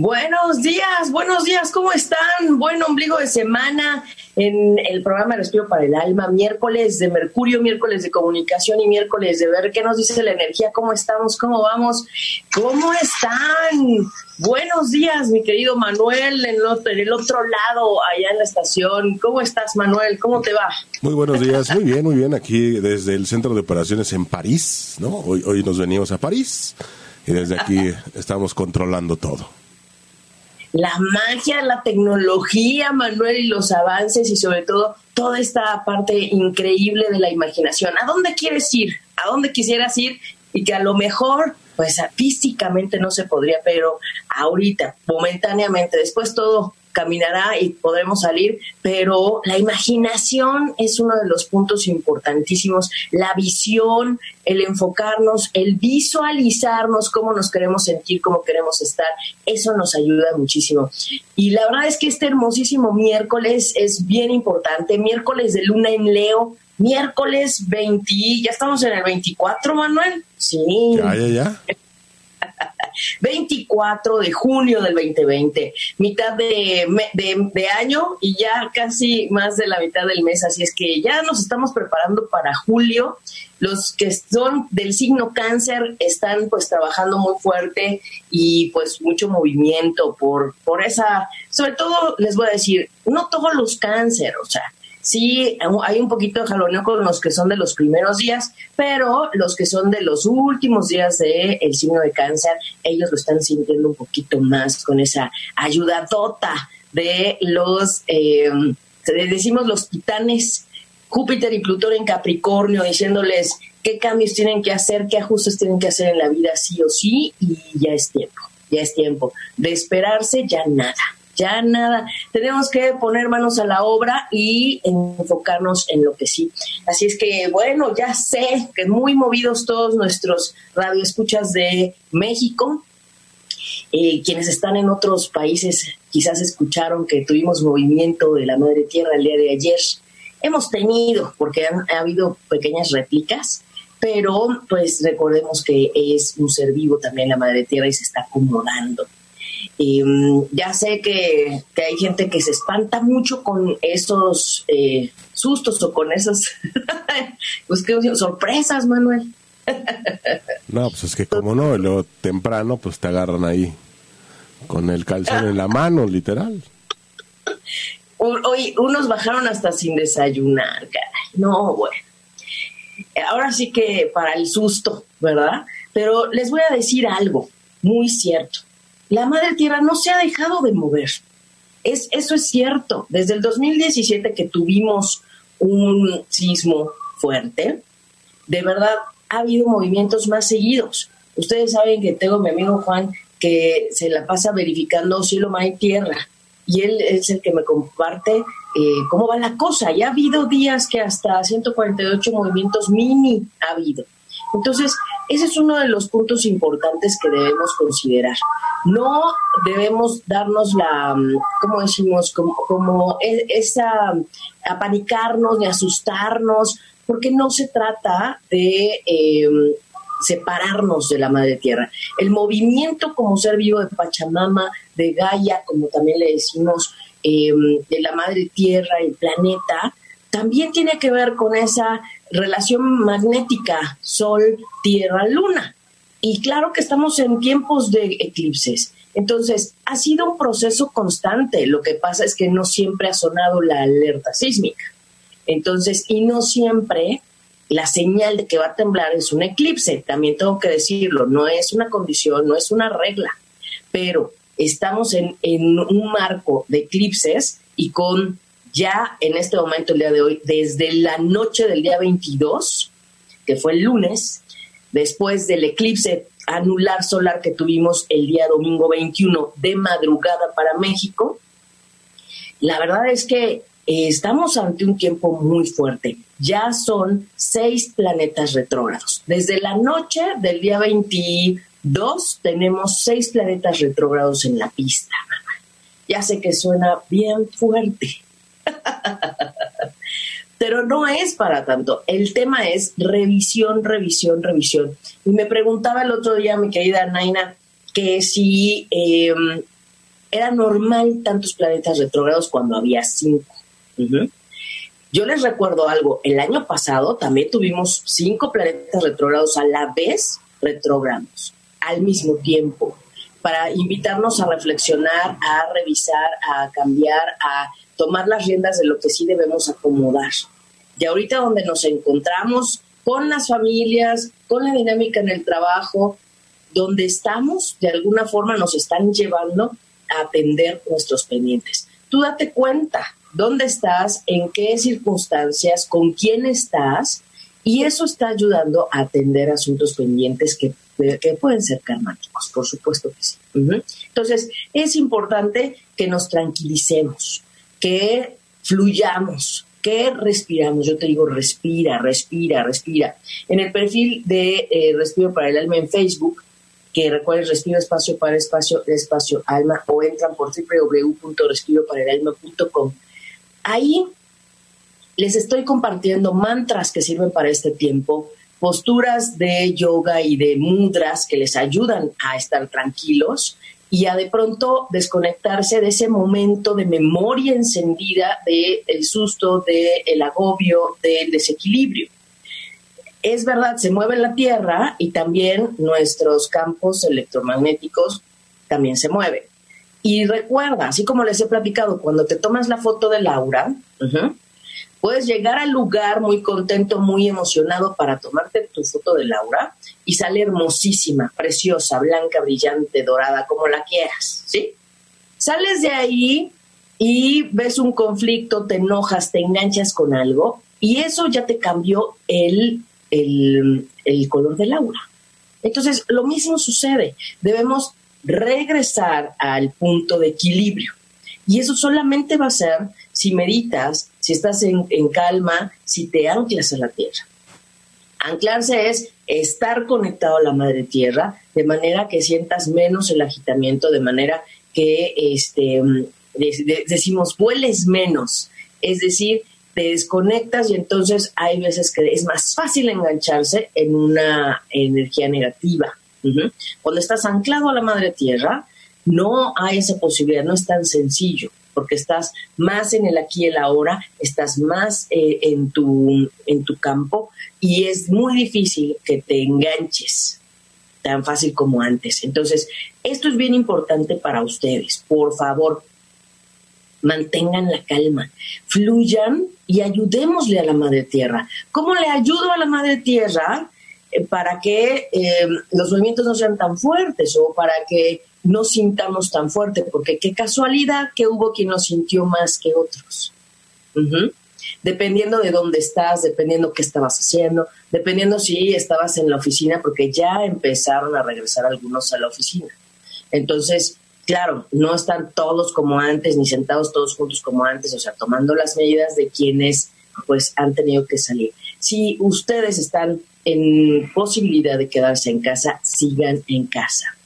Buenos días, buenos días, ¿cómo están? Buen ombligo de semana en el programa Respiro para el Alma, miércoles de Mercurio, miércoles de comunicación y miércoles de ver qué nos dice la energía, cómo estamos, cómo vamos, cómo están. Buenos días, mi querido Manuel, en, el otro lado, allá en la estación. ¿Cómo estás, Manuel? ¿Cómo te va? Muy buenos días, muy bien, muy bien. Aquí desde el centro de operaciones en París, ¿no? Hoy, hoy nos venimos a París y desde aquí estamos controlando todo. La magia, la tecnología, Manuel, y los avances y sobre todo toda esta parte increíble de la imaginación. ¿A dónde quieres ir? ¿A dónde quisieras ir? Y que a lo mejor pues físicamente no se podría, pero ahorita, momentáneamente, después todo caminará y podremos salir, pero la imaginación es uno de los puntos importantísimos, la visión, el enfocarnos, el visualizarnos cómo nos queremos sentir, cómo queremos estar, eso nos ayuda muchísimo. Y la verdad es que este hermosísimo miércoles es bien importante, miércoles de luna en Leo, miércoles 20, ya estamos en el 24, Manuel. Sí. Ya, ya, ya. 24 de junio del 2020, mitad de, de, año y ya casi más de la mitad del mes, así es que ya nos estamos preparando para julio. Los que son del signo cáncer están pues trabajando muy fuerte y pues mucho movimiento por, por esa, sobre todo les voy a decir, no todos los cáncer, o sea, sí hay un poquito de jaloneo con los que son de los primeros días, pero los que son de los últimos días del el signo de cáncer, ellos lo están sintiendo un poquito más con esa ayuda tota de los, eh, decimos los titanes, Júpiter y Plutón en Capricornio, diciéndoles qué cambios tienen que hacer, qué ajustes tienen que hacer en la vida sí o sí, y ya es tiempo, ya es tiempo. De esperarse ya nada ya nada. Tenemos que poner manos a la obra y enfocarnos en lo que sí. Así es que, bueno, ya sé que muy movidos todos nuestros radioescuchas de México. Eh, quienes están en otros países quizás escucharon que tuvimos movimiento de la Madre Tierra el día de ayer. Hemos tenido, porque han ha habido pequeñas réplicas, pero pues recordemos que es un ser vivo también la Madre Tierra y se está acomodando. Y mm, ya sé que, hay gente que se espanta mucho con esos eh, sustos o con esas pues, sorpresas, Manuel. no, pues es que como no, luego temprano pues te agarran ahí con el calzón en la mano, literal. Hoy unos bajaron hasta sin desayunar, caray. No, bueno. Ahora sí que para el susto, ¿verdad? Pero les voy a decir algo muy cierto la madre tierra no se ha dejado de mover. Es, eso es cierto. Desde el 2017 que tuvimos un sismo fuerte, de verdad ha habido movimientos más seguidos. Ustedes saben que tengo a mi amigo Juan que se la pasa verificando cielo, mar y tierra. Y él es el que me comparte eh, cómo va la cosa. Ya ha habido días que hasta 148 movimientos mini ha habido. Entonces, ese es uno de los puntos importantes que debemos considerar. No debemos darnos la, ¿cómo decimos? Como, como e, esa, apanicarnos, ni asustarnos, porque no se trata de em, separarnos de la madre tierra. El movimiento como ser vivo de Pachamama, de Gaia, como también le decimos, em, de la madre tierra, el planeta, también tiene que ver con esa relación magnética Sol, Tierra, Luna. Y claro que estamos en tiempos de eclipses. Entonces, ha sido un proceso constante. Lo que pasa es que no siempre ha sonado la alerta sísmica. Entonces, y no siempre la señal de que va a temblar es un eclipse. También tengo que decirlo, no es una condición, no es una regla. Pero estamos en, en un marco de eclipses y con ya en este momento, el día de hoy, desde la noche del día 22, que fue el lunes, después del eclipse anular solar que tuvimos el día domingo 21 de madrugada para México, la verdad es que eh, estamos ante un tiempo muy fuerte. Ya son seis planetas retrógrados. Desde la noche del día 22 tenemos seis planetas retrógrados en la pista. Ya sé que suena bien fuerte, Pero no es para tanto. El tema es revisión, revisión, revisión. Y me preguntaba el otro día mi querida Naina que si em, era normal tantos planetas retrógrados cuando había cinco. Yo les recuerdo algo, el año pasado también tuvimos cinco planetas retrógrados a la vez retrógrados, al mismo tiempo, para invitarnos a reflexionar, a revisar, a cambiar, a tomar las riendas de lo que sí debemos acomodar. Y ahorita donde nos encontramos con las familias, con la dinámica en el trabajo, donde estamos, de alguna forma nos están llevando a atender nuestros pendientes. Tú date cuenta dónde estás, en qué circunstancias, con quién estás, y eso está ayudando a atender asuntos pendientes que, que pueden ser karmáticos, por supuesto que sí. Entonces, es importante que nos tranquilicemos, que fluyamos, que respiramos. Yo te digo, respira, respira, respira. En el perfil de eh, Respiro para el Alma en Facebook, que recuerden Respiro Espacio para Espacio, Espacio Alma, o entran por www.respiroparaelalma.com. Ahí les estoy compartiendo mantras que sirven para este tiempo, posturas de yoga y de mudras que les ayudan a estar tranquilos y a de pronto desconectarse de ese momento de memoria encendida del el susto, del agobio, del desequilibrio. Es verdad, se mueve la Tierra y también nuestros campos electromagnéticos también se mueven. Y recuerda, así como les he platicado, cuando te tomas la foto de Laura, Puedes llegar al lugar muy contento, muy emocionado para tomarte tu foto de Laura y sale hermosísima, preciosa, blanca, brillante, dorada, como la quieras, ¿sí? Sales de ahí y ves un conflicto, te enojas, te enganchas con algo y eso ya te cambió el, el, el color de Laura. Entonces, lo mismo sucede. Debemos regresar al punto de equilibrio. Y eso solamente va a ser si meditas, si estás en, calma, si te anclas a la tierra. Anclarse es estar conectado a la madre tierra de manera que sientas menos el agitamiento, de manera que este, decimos vueles menos. Es decir, te desconectas y entonces hay veces que es más fácil engancharse en una energía negativa. Cuando estás anclado a la madre tierra, no hay esa posibilidad, no es tan sencillo porque estás más en el aquí y el ahora, estás más eh, en, tu, en tu campo y es muy difícil que te enganches tan fácil como antes. Entonces, esto es bien importante para ustedes. Por favor, mantengan la calma, fluyan y ayudémosle a la Madre Tierra. ¿Cómo le ayudo a la Madre Tierra? Eh, para que eh, los movimientos no sean tan fuertes o para que no sintamos tan fuerte, porque qué casualidad que hubo quien nos sintió más que otros. Dependiendo de dónde estás, dependiendo qué estabas haciendo, dependiendo si estabas en la oficina, porque ya empezaron a regresar algunos a la oficina. Entonces, claro, no están todos como antes, ni sentados todos juntos como antes, o sea, tomando las medidas de quienes pues han tenido que salir. Si ustedes están en posibilidad de quedarse en casa, sigan en casa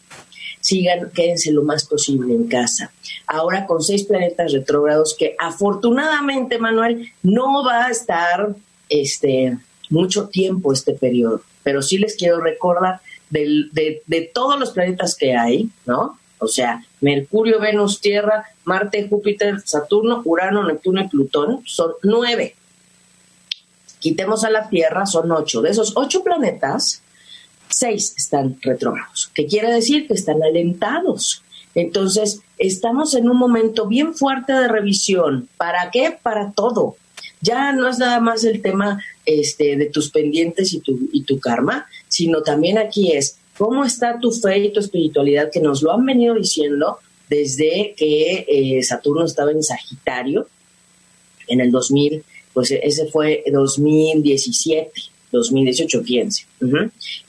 sigan, quédense lo más posible en casa. Ahora con seis planetas retrógrados que afortunadamente, Manuel, no va a estar este, mucho tiempo este periodo, pero sí les quiero recordar de, de todos los planetas que hay, ¿no? O sea, Mercurio, Venus, Tierra, Marte, Júpiter, Saturno, Urano, Neptuno y Plutón son nueve. Quitemos a la Tierra, son ocho. De esos ocho planetas, seis están retrógrados, que quiere decir que están alentados. Entonces, estamos en un momento bien fuerte de revisión. ¿Para qué? Para todo. Ya no es nada más el tema este, de tus pendientes y tu, karma, sino también aquí es cómo está tu fe y tu espiritualidad, que nos lo han venido diciendo desde que eh, Saturno estaba en Sagitario en el 2000, pues ese fue 2017. 2018, fíjense.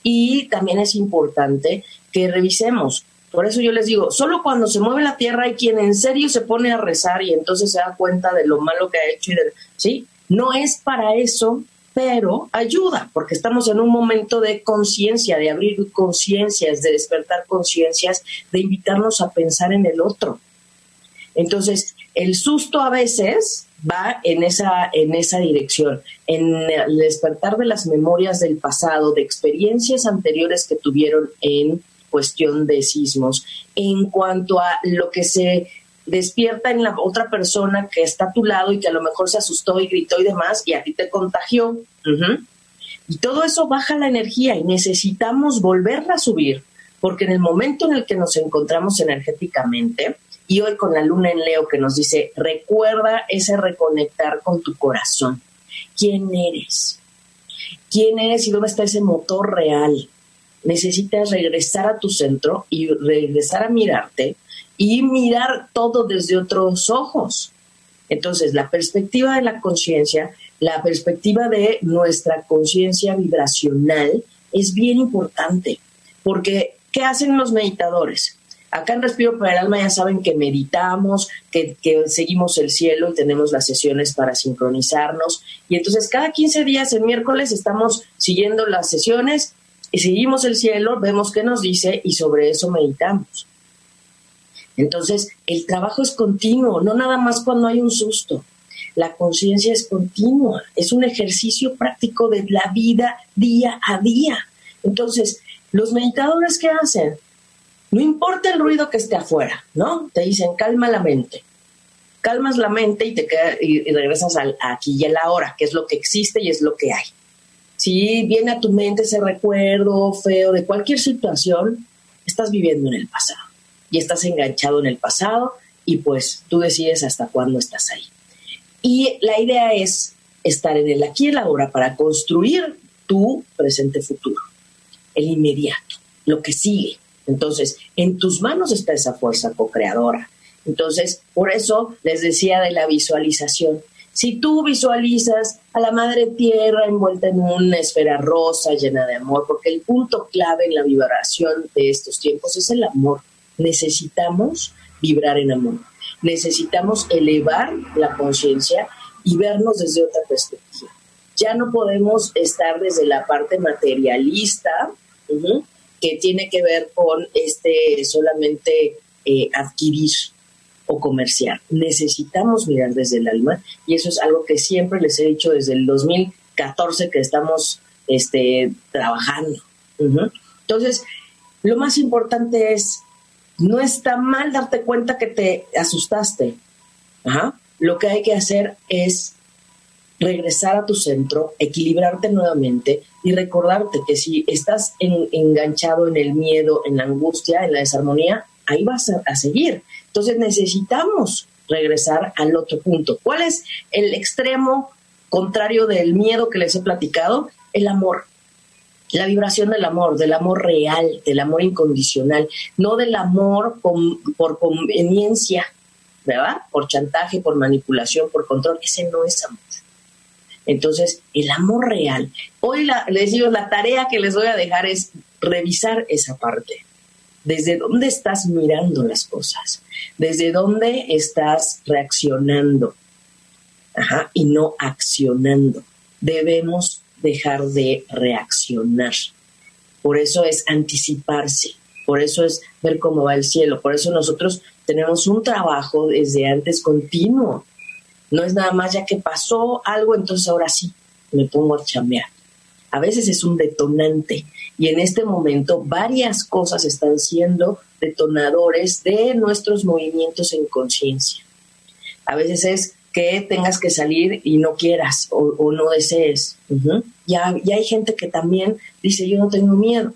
Y también es importante que revisemos. Por eso yo les digo, solo cuando se mueve la tierra hay quien en serio se pone a rezar y entonces se da cuenta de lo malo que ha hecho. Y ¿sí? No es para eso, pero ayuda, porque estamos en un momento de conciencia, de abrir conciencias, de despertar conciencias, de invitarnos a pensar en el otro. Entonces, el susto a veces va en esa, en esa dirección, en despertar de las memorias del pasado, de experiencias anteriores que tuvieron en cuestión de sismos, en cuanto a lo que se despierta en la otra persona que está a tu lado y que a lo mejor se asustó y gritó y demás y a ti te contagió. Y todo eso baja la energía y necesitamos volverla a subir, porque en el momento en el que nos encontramos energéticamente, y hoy con la luna en Leo que nos dice, recuerda ese reconectar con tu corazón. ¿Quién eres? ¿Quién eres y dónde está ese motor real? Necesitas regresar a tu centro y regresar a mirarte y mirar todo desde otros ojos. Entonces, la perspectiva de la conciencia, la perspectiva de nuestra conciencia vibracional es bien importante, porque ¿qué hacen los meditadores? Acá en Respiro para el Alma ya saben que meditamos, que, seguimos el cielo y tenemos las sesiones para sincronizarnos. Y entonces cada 15 días, el miércoles, estamos siguiendo las sesiones y seguimos el cielo, vemos qué nos dice y sobre eso meditamos. Entonces, el trabajo es continuo, no nada más cuando hay un susto. La conciencia es continua, es un ejercicio práctico de la vida día a día. Entonces, los meditadores, ¿qué hacen? No importa el ruido que esté afuera, ¿no? Te dicen, calma la mente. Calmas la mente y te y, regresas al aquí y a la hora, que es lo que existe y es lo que hay. Si viene a tu mente ese recuerdo feo de cualquier situación, estás viviendo en el pasado y estás enganchado en el pasado y pues tú decides hasta cuándo estás ahí. Y la idea es estar en el aquí y la ahora para construir tu presente futuro, el inmediato, lo que sigue, entonces, en tus manos está esa fuerza co-creadora. Entonces, por eso les decía de la visualización. Si tú visualizas a la madre tierra envuelta en una esfera rosa llena de amor, porque el punto clave en la vibración de estos tiempos es el amor. Necesitamos vibrar en amor. Necesitamos elevar la conciencia y vernos desde otra perspectiva. Ya no podemos estar desde la parte materialista, que tiene que ver con este solamente eh, adquirir o comerciar. Necesitamos mirar desde el alma y eso es algo que siempre les he dicho desde el 2014 que estamos este, trabajando. Entonces, lo más importante es, no está mal darte cuenta que te asustaste. Lo que hay que hacer es regresar a tu centro, equilibrarte nuevamente y recordarte que si estás enganchado en el miedo, en la angustia, en la desarmonía, ahí vas a, seguir. Entonces necesitamos regresar al otro punto. ¿Cuál es el extremo contrario del miedo que les he platicado? El amor. La vibración del amor, del amor real, del amor incondicional, no del amor por conveniencia, ¿verdad? Por chantaje, por manipulación, por control. Ese no es amor. Entonces, el amor real. Hoy les digo, la tarea que les voy a dejar es revisar esa parte. ¿Desde dónde estás mirando las cosas? ¿Desde dónde estás reaccionando? Y no accionando. Debemos dejar de reaccionar. Por eso es anticiparse, por eso es ver cómo va el cielo, por eso nosotros tenemos un trabajo desde antes continuo no es nada más ya que pasó algo, entonces ahora sí me pongo a chambear. A veces es un detonante y en este momento varias cosas están siendo detonadores de nuestros movimientos en conciencia. A veces es que tengas que salir y no quieras o, no desees. ya, ya hay gente que también dice yo no tengo miedo.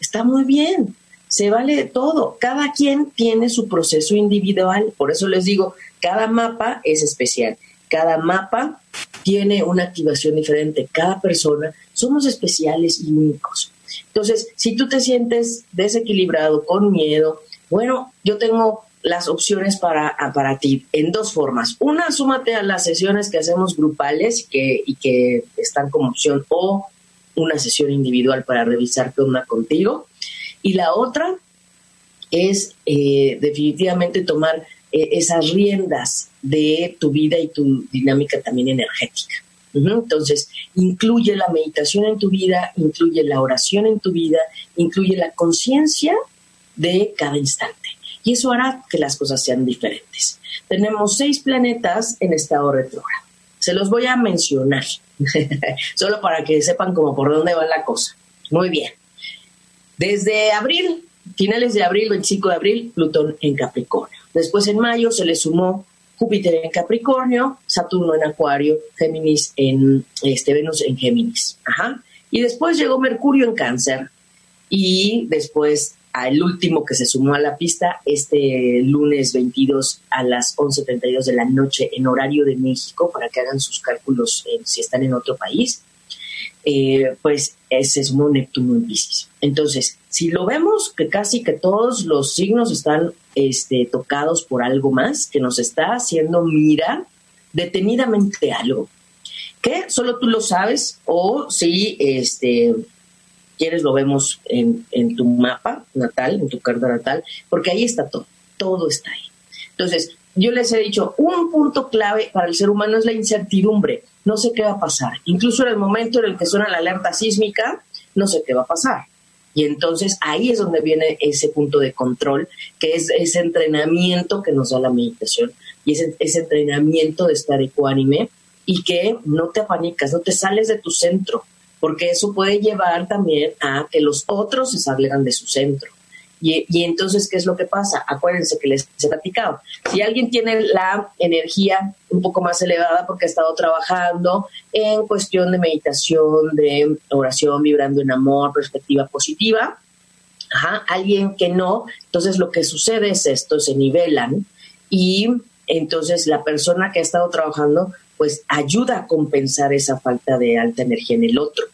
Está muy bien, se vale todo. Cada quien tiene su proceso individual. Por eso les digo, cada mapa es especial. Cada mapa tiene una activación diferente. Cada persona somos especiales y únicos. Entonces, si tú te sientes desequilibrado, con miedo, bueno, yo tengo las opciones para, para ti en dos formas. Una, súmate a las sesiones que hacemos grupales que, y que están como opción o una sesión individual para revisar qué contigo. Y la otra es eh, definitivamente tomar eh, esas riendas de tu vida y tu dinámica también energética. Entonces, incluye la meditación en tu vida, incluye la oración en tu vida, incluye la conciencia de cada instante. y eso hará que las cosas sean diferentes. Tenemos seis planetas en estado retrógrado. Se los voy a mencionar, solo para que sepan como por dónde va la cosa. Muy bien. Desde abril, finales de abril, 25 de abril, Plutón en Capricornio. Después en mayo se le sumó Júpiter en Capricornio, Saturno en Acuario, Géminis en este Venus en Géminis. Ajá. Y después llegó Mercurio en Cáncer y después al último que se sumó a la pista este lunes 22 a las 11:32 de la noche en horario de México para que hagan sus cálculos si están en otro país. Eh, pues ese es un Neptuno en Pisces. Entonces, si lo vemos que casi que todos los signos están este, tocados por algo más, que nos está haciendo mirar detenidamente algo, que solo tú lo sabes o si este, quieres lo vemos en, en tu mapa natal, en tu carta natal, porque ahí está todo, todo está ahí. Entonces, yo les he dicho, un punto clave para el ser humano es la incertidumbre. No sé qué va a pasar. Incluso en el momento en el que suena la alerta sísmica, no sé qué va a pasar. Y entonces ahí es donde viene ese punto de control, que es ese entrenamiento que nos da la meditación y ese, ese entrenamiento de estar ecuánime y que no te apanicas, no te sales de tu centro, porque eso puede llevar también a que los otros se salgan de su centro. Y, entonces, ¿qué es lo que pasa? Acuérdense que les he platicado. Si alguien tiene la energía un poco más elevada porque ha estado trabajando en cuestión de meditación, de oración, vibrando en amor, perspectiva positiva, ajá, alguien que no, entonces lo que sucede es esto, se nivelan y entonces la persona que ha estado trabajando pues ayuda a compensar esa falta de alta energía en el otro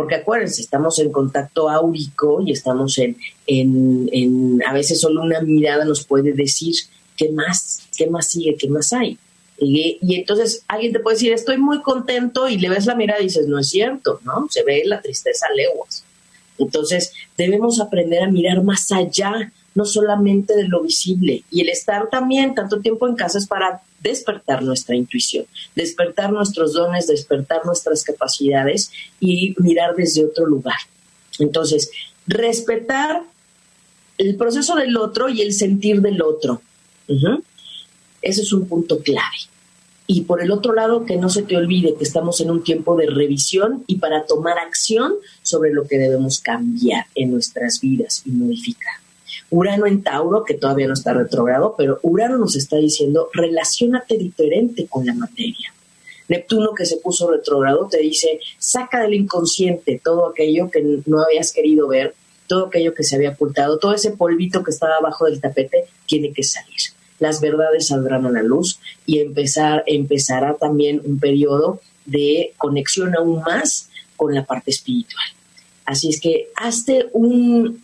porque acuérdense, estamos en contacto áurico y estamos en, en, a veces solo una mirada nos puede decir qué más, qué más sigue, qué más hay. Y, y, entonces alguien te puede decir, estoy muy contento y le ves la mirada y dices, no es cierto, ¿no? Se ve la tristeza a leguas. Entonces debemos aprender a mirar más allá, no solamente de lo visible. Y el estar también tanto tiempo en casa es para despertar nuestra intuición, despertar nuestros dones, despertar nuestras capacidades y mirar desde otro lugar. Entonces, respetar el proceso del otro y el sentir del otro. Ese es un punto clave. Y por el otro lado, que no se te olvide que estamos en un tiempo de revisión y para tomar acción sobre lo que debemos cambiar en nuestras vidas y modificar. Urano en Tauro, que todavía no está retrogrado, pero Urano nos está diciendo, relacionate diferente con la materia. Neptuno, que se puso retrogrado, te dice, saca del inconsciente todo aquello que no habías querido ver, todo aquello que se había ocultado, todo ese polvito que estaba abajo del tapete, tiene que salir. Las verdades saldrán a la luz y empezar, empezará también un periodo de conexión aún más con la parte espiritual. Así es que hazte un,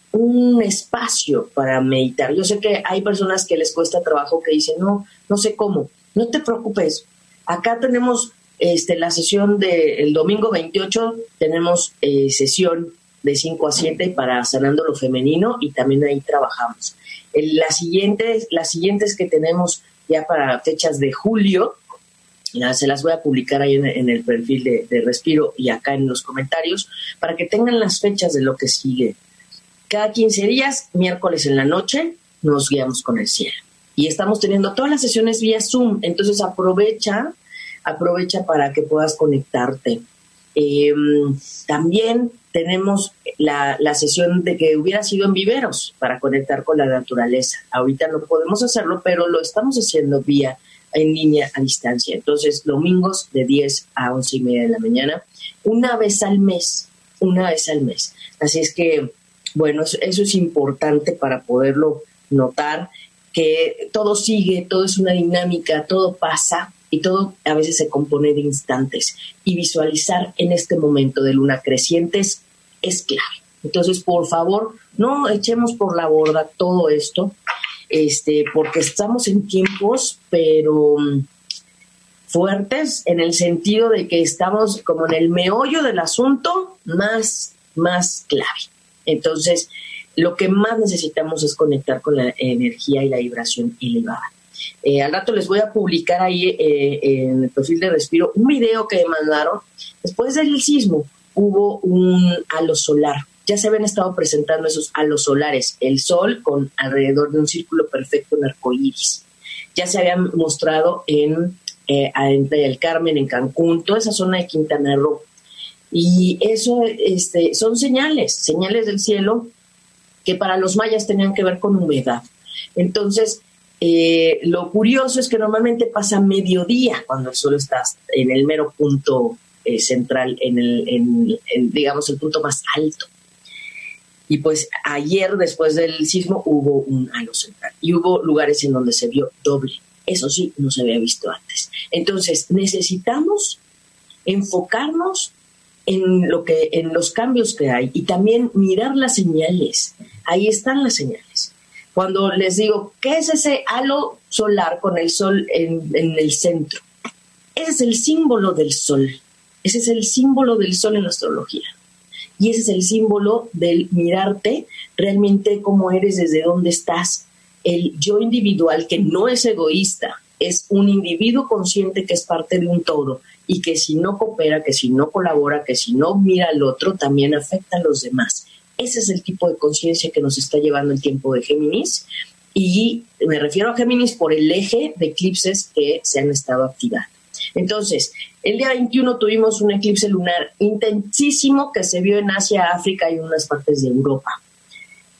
espacio para meditar. Yo sé que hay personas que les cuesta trabajo que dicen, no, no sé cómo. No te preocupes. Acá tenemos este, la sesión del domingo 28, tenemos eh, sesión de 5 a 7 para sanando lo femenino y también ahí trabajamos. las, siguientes, las siguientes que tenemos ya para fechas de julio se las voy a publicar ahí en, el perfil de, Respiro y acá en los comentarios para que tengan las fechas de lo que sigue. Cada 15 días, miércoles en la noche, nos guiamos con el cielo. Y estamos teniendo todas las sesiones vía Zoom, entonces aprovecha, aprovecha para que puedas conectarte. Em, también tenemos la, la, sesión de que hubiera sido en viveros para conectar con la naturaleza. Ahorita no podemos hacerlo, pero lo estamos haciendo vía en línea a distancia. Entonces, domingos de 10 a 11 y media de la mañana, una vez al mes, una vez al mes. Así es que, bueno, eso, es importante para poderlo notar, que todo sigue, todo es una dinámica, todo pasa y todo a veces se compone de instantes. Y visualizar en este momento de luna creciente es, es clave. Entonces, por favor, no echemos por la borda todo esto este, porque estamos en tiempos, pero mm, fuertes en el sentido de que estamos como en el meollo del asunto más, más clave. Entonces, lo que más necesitamos es conectar con la energía y la vibración elevada. Eh, al rato les voy a publicar ahí eh, en el perfil de Respiro un video que me mandaron. Después del sismo hubo un halo solar ya se habían estado presentando esos halos solares, el sol con alrededor de un círculo perfecto en arcoíris. Ya se habían mostrado en, eh, del Carmen, en Cancún, toda esa zona de Quintana Roo. Y eso este, son señales, señales del cielo que para los mayas tenían que ver con humedad. Entonces, eh, lo curioso es que normalmente pasa mediodía cuando el sol está en el mero punto eh, central, en el, digamos, el punto más alto. Y pues ayer, después del sismo, hubo un halo central y hubo lugares en donde se vio doble. Eso sí, no se había visto antes. Entonces, necesitamos enfocarnos en lo que en los cambios que hay y también mirar las señales. Ahí están las señales. Cuando les digo, ¿qué es ese halo solar con el sol en, en el centro? Ese es el símbolo del sol. Ese es el símbolo del sol en la astrología. Y ese es el símbolo del mirarte realmente cómo eres, desde dónde estás. El yo individual, que no es egoísta, es un individuo consciente que es parte de un todo y que si no coopera, que si no colabora, que si no mira al otro, también afecta a los demás. Ese es el tipo de conciencia que nos está llevando el tiempo de Géminis y me refiero a Géminis por el eje de eclipses que se han estado activando. Entonces, el día 21 tuvimos un eclipse lunar intensísimo que se vio en Asia, África y en unas partes de Europa.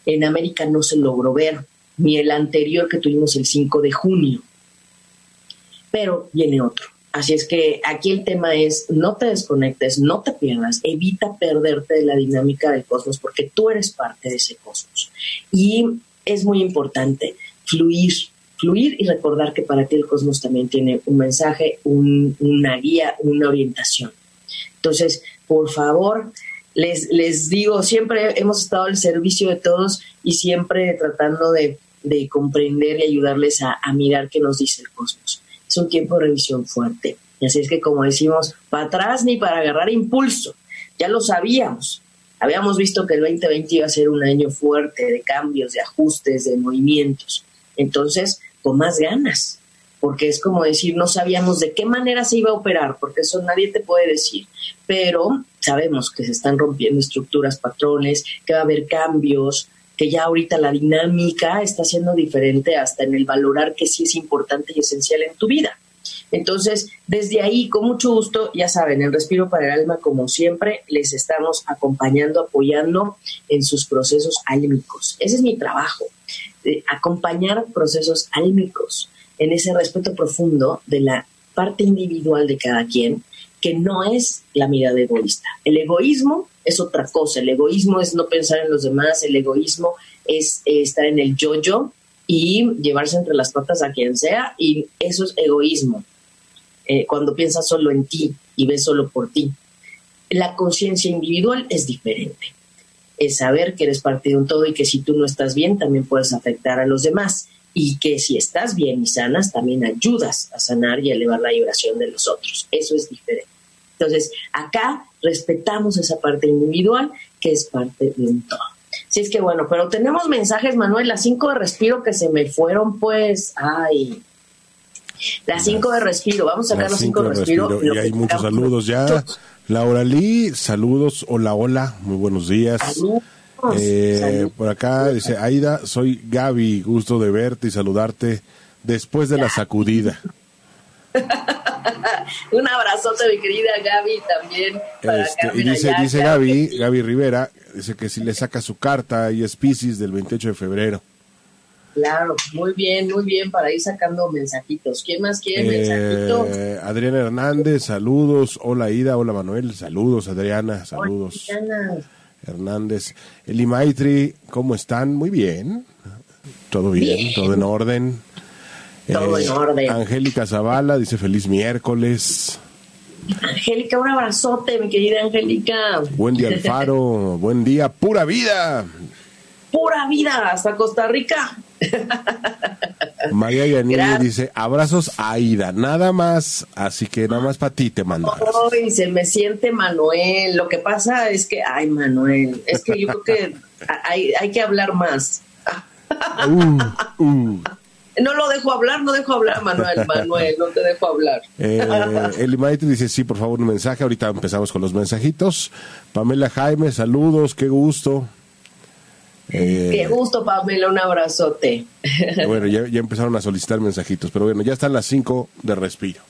En América no se logró ver, ni el anterior que tuvimos el 5 de junio. Pero viene otro. Así es que aquí el tema es no te desconectes, no te pierdas, evita perderte de la dinámica del cosmos porque tú eres parte de ese cosmos. Y es muy importante fluir, fluir y recordar que para ti el cosmos también tiene un mensaje, una guía, una orientación. Entonces, por favor, les, les digo, siempre hemos estado al servicio de todos y siempre tratando de, comprender y ayudarles a, a mirar qué nos dice el cosmos es un tiempo de revisión fuerte. Y así es que, como decimos, para atrás ni para agarrar impulso. Ya lo sabíamos. Habíamos visto que el 2020 iba a ser un año fuerte de cambios, de ajustes, de movimientos. Entonces, con más ganas, porque es como decir, no sabíamos de qué manera se iba a operar, porque eso nadie te puede decir, pero sabemos que se están rompiendo estructuras, patrones, que va a haber cambios, que ya ahorita la dinámica está siendo diferente hasta en el valorar que sí es importante y esencial en tu vida. Entonces, desde ahí, con mucho gusto, ya saben, en Respiro para el Alma, como siempre, les estamos acompañando, apoyando en sus procesos álmicos. Ese es mi trabajo, acompañar procesos álmicos en ese respeto profundo de la parte individual de cada quien, que no es la mirada egoísta. El egoísmo es otra cosa. El egoísmo es no pensar en los demás, el egoísmo es eh, estar en el yo-yo y llevarse entre las patas a quien sea, y eso es egoísmo. Eh, cuando piensas solo en ti y ves solo por ti. La conciencia individual es diferente. Es saber que eres parte de un todo y que si tú no estás bien, también puedes afectar a los demás. Y que si estás bien y sanas, también ayudas a sanar y elevar la vibración de los otros. Eso es diferente. Entonces, acá respetamos esa parte individual que es parte de un todo. Sí, es que bueno, pero tenemos mensajes, Manuel, las cinco de respiro que se me fueron, pues, ay. Las cinco de respiro, vamos a sacar las cinco, de respiro. Y hay muchos saludos ya. Laura Lee, saludos, hola, hola, muy buenos días. Eh, por acá dice Aida, soy Gaby, gusto de verte y saludarte después de la sacudida. Un abrazote, mi querida Gaby, también. Este, y dice, dice Gaby, Gaby Rivera, dice que si le saca su carta y es Pisces del 28 de febrero. Claro, muy bien, muy bien, para ir sacando mensajitos. ¿Quién más quiere eh, mensajitos? Adriana Hernández, saludos. Hola Ida, hola Manuel, saludos Adriana, saludos. Hernández. Eli Maitri, ¿cómo están? Muy bien. Todo bien, todo en orden. Todo en eh, orden. Angélica Zavala dice feliz miércoles. Angélica, un abrazote, mi querida Angélica. Buen día, Alfaro. Buen día, pura vida. Pura vida, hasta Costa Rica. María Yanini dice, abrazos a Aida, nada más, así que nada más para ti te mando. Ay, se me siente Manuel. Lo que pasa es que, ay, Manuel, es que yo creo que hay, hay que hablar más. uh, uh. No lo dejo hablar, no dejo hablar, Manuel, Manuel, no te dejo hablar. Eh, Eli Maite dice, sí, por favor, un mensaje. Ahorita empezamos con los mensajitos. Pamela Jaime, saludos, qué gusto. Eh, qué gusto, Pamela, un abrazote. Bueno, ya, empezaron a solicitar mensajitos, pero bueno, ya están las cinco de respiro.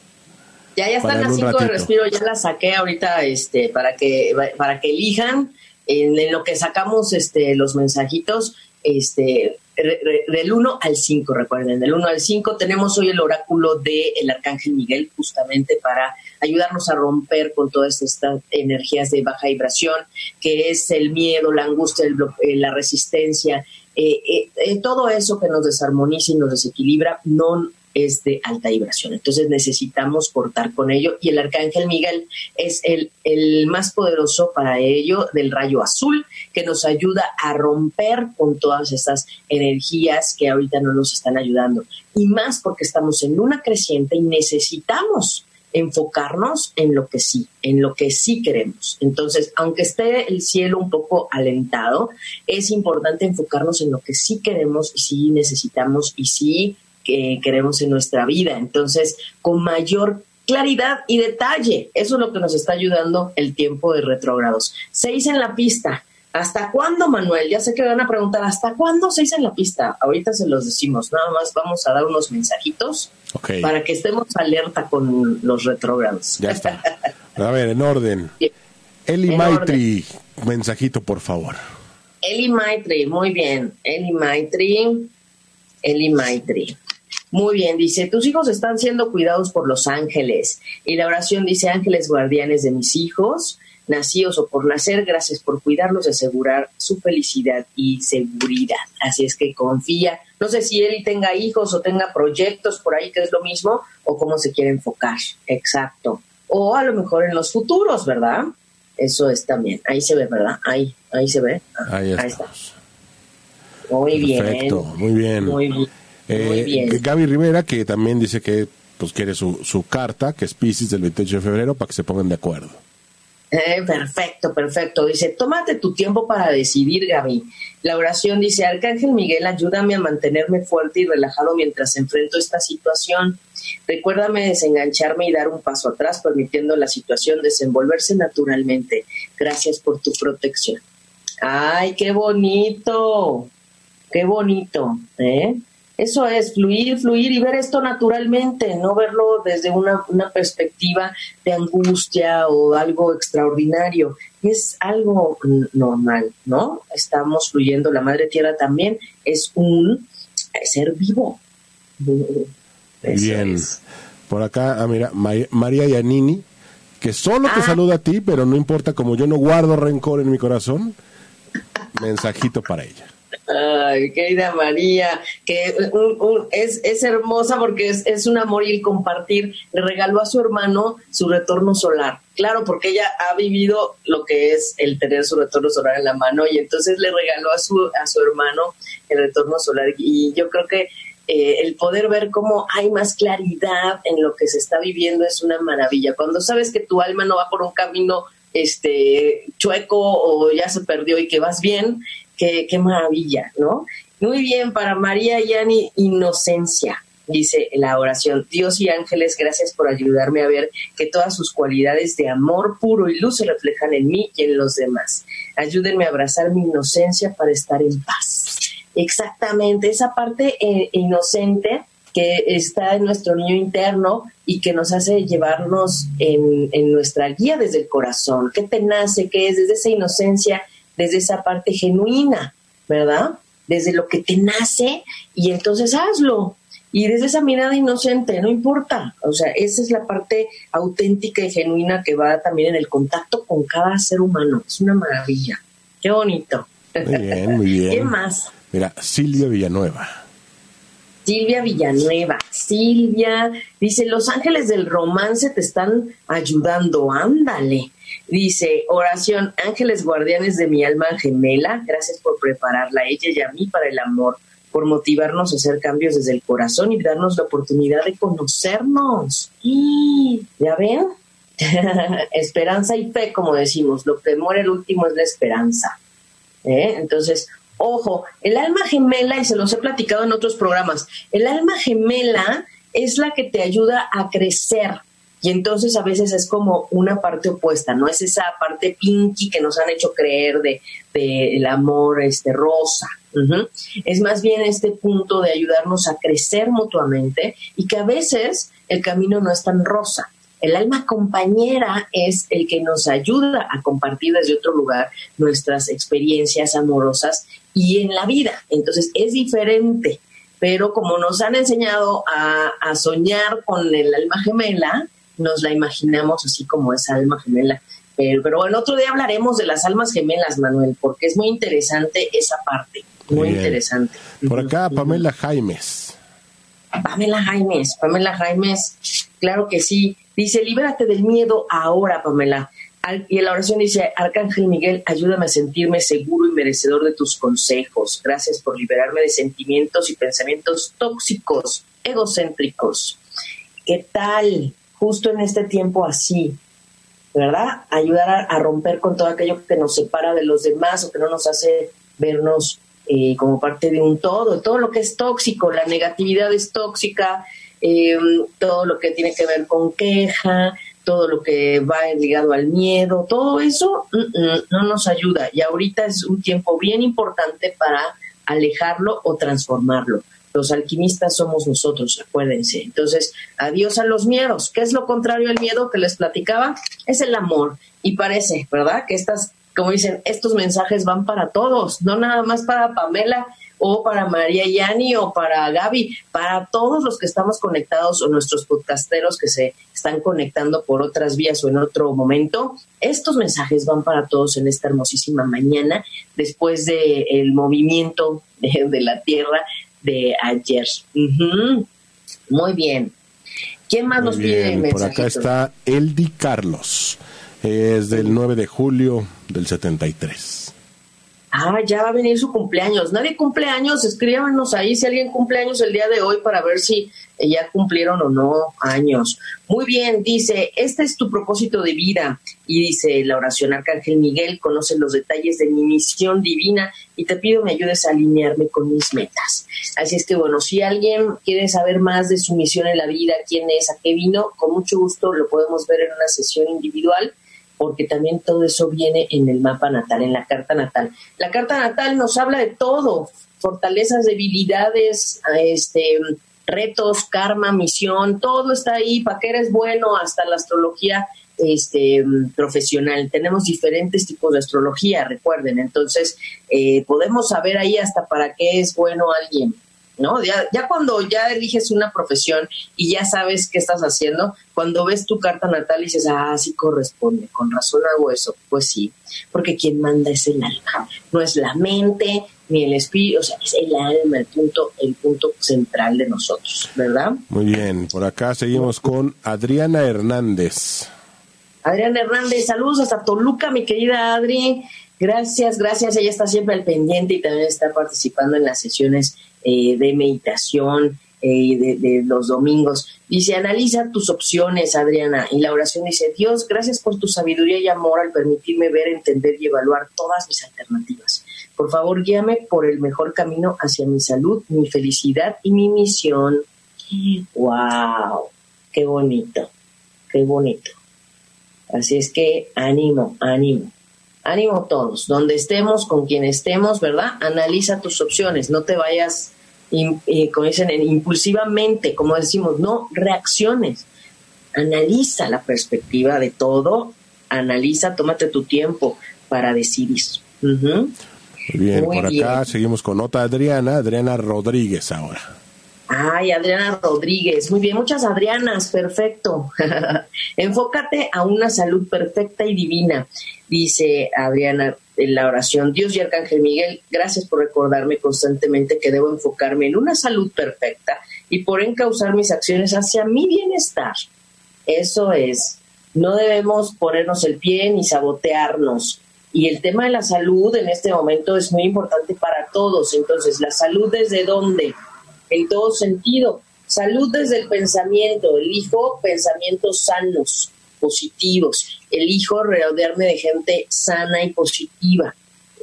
Ya, ya están las cinco de respiro, ya las saqué ahorita este, para, que, para que elijan en, lo que sacamos este, los mensajitos. Este, del 1 al 5, recuerden, del 1 al 5 tenemos hoy el oráculo del el Arcángel Miguel justamente para ayudarnos a romper con todas estas energías de baja vibración, que es el miedo, la angustia, eh, la resistencia, eh, eh, todo eso que nos desarmoniza y nos desequilibra, no es de alta vibración. Entonces necesitamos cortar con ello y el arcángel Miguel es el, el más poderoso para ello del rayo azul que nos ayuda a romper con todas estas energías que ahorita no nos están ayudando. Y más porque estamos en una creciente y necesitamos enfocarnos en lo que sí, en lo que sí queremos. Entonces, aunque esté el cielo un poco alentado, es importante enfocarnos en lo que sí queremos y sí necesitamos y sí que queremos en nuestra vida. Entonces, con mayor claridad y detalle, eso es lo que nos está ayudando el tiempo de retrógrados. Seis en la pista. ¿Hasta cuándo, Manuel? Ya sé que van a preguntar, ¿hasta cuándo seis en la pista? Ahorita se los decimos, nada más vamos a dar unos mensajitos para que estemos alerta con los retrógrados. Ya está. A ver, en orden. Eli Maitri, mensajito, por favor. Eli Maitri, muy bien. Eli Maitri, Eli Maitri. Muy bien, dice, tus hijos están siendo cuidados por los ángeles. Y la oración dice, ángeles guardianes de mis hijos, nacidos o por nacer, gracias por cuidarlos y asegurar su felicidad y seguridad. Así es que confía. No sé si él tenga hijos o tenga proyectos por ahí, que es lo mismo, o cómo se quiere enfocar. Exacto. O a lo mejor en los futuros, ¿verdad? Eso es también. Ahí se ve, ¿verdad? Ahí, ahí se ve. ahí, está. Muy bien. Perfecto, muy bien. Muy bien. Eh, Gaby Rivera, que también dice que pues quiere su, su carta, que es Pisces del 28 de febrero, para que se pongan de acuerdo. Eh, perfecto, perfecto. Dice, tómate tu tiempo para decidir, Gaby. La oración dice, Arcángel Miguel, ayúdame a mantenerme fuerte y relajado mientras enfrento esta situación. Recuérdame desengancharme y dar un paso atrás, permitiendo la situación desenvolverse naturalmente. Gracias por tu protección. Ay, qué bonito, qué bonito, ¿eh? Eso es, fluir, fluir y ver esto naturalmente, no verlo desde una, perspectiva de angustia o algo extraordinario. Es algo normal, ¿no? Estamos fluyendo, la Madre Tierra también es un ser vivo. Bien. Por acá, ah, mira, María Yanini, que solo te ah. saluda a ti, pero no importa, como yo no guardo rencor en mi corazón, mensajito para ella. Ay, querida María, que es, es, hermosa porque es, es, un amor y el compartir. Le regaló a su hermano su retorno solar. Claro, porque ella ha vivido lo que es el tener su retorno solar en la mano y entonces le regaló a su, a su hermano el retorno solar. Y yo creo que eh, el poder ver cómo hay más claridad en lo que se está viviendo es una maravilla. Cuando sabes que tu alma no va por un camino este chueco o ya se perdió y que vas bien, qué, maravilla, ¿no? Muy bien, para María Yani, inocencia, dice la oración. Dios y ángeles, gracias por ayudarme a ver que todas sus cualidades de amor puro y luz se reflejan en mí y en los demás. Ayúdenme a abrazar mi inocencia para estar en paz. Exactamente, esa parte eh, inocente que está en nuestro niño interno y que nos hace llevarnos en, en nuestra guía desde el corazón. ¿Qué te nace? ¿Qué es? Desde esa inocencia desde esa parte genuina, ¿verdad? Desde lo que te nace y entonces hazlo. Y desde esa mirada inocente, no importa. O sea, esa es la parte auténtica y genuina que va también en el contacto con cada ser humano. Es una maravilla. Qué bonito. Muy bien, muy bien. ¿Qué más? Mira, Silvia Villanueva. Silvia Villanueva. Silvia dice, los ángeles del romance te están ayudando, ándale. Dice, oración, ángeles guardianes de mi alma gemela, gracias por prepararla a ella y a mí para el amor, por motivarnos a hacer cambios desde el corazón y darnos la oportunidad de conocernos. ¿Y ¿Ya ven? esperanza y fe, como decimos, lo que muere el último es la esperanza. ¿eh? Entonces, Ojo, el alma gemela, y se los he platicado en otros programas, el alma gemela es la que te ayuda a crecer. Y entonces a veces es como una parte opuesta, no es esa parte pinky que nos han hecho creer de, amor este rosa. Es más bien este punto de ayudarnos a crecer mutuamente y que a veces el camino no es tan rosa. El alma compañera es el que nos ayuda a compartir desde otro lugar nuestras experiencias amorosas y en la vida. Entonces es diferente, pero como nos han enseñado a, soñar con el alma gemela, nos la imaginamos así como esa alma gemela. Pero, pero bueno, otro día hablaremos de las almas gemelas, Manuel, porque es muy interesante esa parte. Muy interesante. Por acá, Pamela Jaimes. Pamela Jaimes, Pamela Jaimes, claro que sí. Dice, líbrate del miedo ahora, Pamela. Y en la oración dice, Arcángel Miguel, ayúdame a sentirme seguro y merecedor de tus consejos. Gracias por liberarme de sentimientos y pensamientos tóxicos, egocéntricos. ¿Qué tal? Justo en este tiempo así, ¿verdad? Ayudar a, romper con todo aquello que nos separa de los demás o que no nos hace vernos eh, como parte de un todo. Todo lo que es tóxico, la negatividad es tóxica, eh, todo lo que tiene que ver con queja, todo lo que va ligado al miedo, todo eso no nos ayuda. Y ahorita es un tiempo bien importante para alejarlo o transformarlo. Los alquimistas somos nosotros, acuérdense. Entonces, adiós a los miedos. ¿Qué es lo contrario al miedo que les platicaba? Es el amor. Y parece, ¿verdad? Que estas, como dicen, estos mensajes van para todos, no nada más para Pamela o para María Yani o para Gaby, para todos los que estamos conectados o nuestros podcasteros que se están conectando por otras vías o en otro momento. Estos mensajes van para todos en esta hermosísima mañana después del el movimiento de, la Tierra de ayer. Muy bien. ¿Quién más nos pide Por acá está Eldi Carlos. Es del 9 de julio del 73 ah, ya va a venir su cumpleaños. Nadie cumple años, escríbanos ahí si alguien cumple años el día de hoy para ver si ya cumplieron o no años. Muy bien, dice, este es tu propósito de vida. Y dice la oración Arcángel Miguel, conoce los detalles de mi misión divina y te pido me ayudes a alinearme con mis metas. Así es que bueno, si alguien quiere saber más de su misión en la vida, quién es, a qué vino, con mucho gusto lo podemos ver en una sesión individual porque también todo eso viene en el mapa natal, en la carta natal. La carta natal nos habla de todo, fortalezas, debilidades, este, retos, karma, misión, todo está ahí, para que eres bueno, hasta la astrología este, profesional. Tenemos diferentes tipos de astrología, recuerden, entonces eh, podemos saber ahí hasta para qué es bueno alguien. ¿No? Ya, ya cuando ya eliges una profesión y ya sabes qué estás haciendo, cuando ves tu carta natal y dices, ah, sí corresponde, con razón hago eso, pues sí, porque quien manda es el alma, no es la mente ni el espíritu, o sea, es el alma el punto, el punto central de nosotros, ¿verdad? Muy bien, por acá seguimos con Adriana Hernández. Adriana Hernández, saludos hasta Toluca, mi querida Adri. Gracias, gracias. Ella está siempre al pendiente y también está participando en las sesiones eh, de meditación eh, de, los domingos. Dice, analiza tus opciones, Adriana. Y la oración dice, Dios, gracias por tu sabiduría y amor al permitirme ver, entender y evaluar todas mis alternativas. Por favor, guíame por el mejor camino hacia mi salud, mi felicidad y mi misión. ¡Wow! ¡Qué bonito! ¡Qué bonito! Así es que ánimo, ánimo. Ánimo todos, donde estemos, con quien estemos, ¿verdad? Analiza tus opciones, no te vayas como dicen, impulsivamente, como decimos, no reacciones. Analiza la perspectiva de todo, analiza, tómate tu tiempo para decidir. Muy bien, por acá seguimos con otra Adriana, Adriana Rodríguez ahora. Ay, Adriana Rodríguez, muy bien, muchas Adrianas, perfecto. Enfócate a una salud perfecta y divina, dice Adriana en la oración. Dios y Arcángel Miguel, gracias por recordarme constantemente que debo enfocarme en una salud perfecta y por encauzar mis acciones hacia mi bienestar. Eso es, no debemos ponernos el pie ni sabotearnos. Y el tema de la salud en este momento es muy importante para todos. Entonces, ¿la salud desde dónde? En todo sentido. Salud desde el pensamiento. Elijo pensamientos sanos positivos. Elijo rodearme de gente sana y positiva.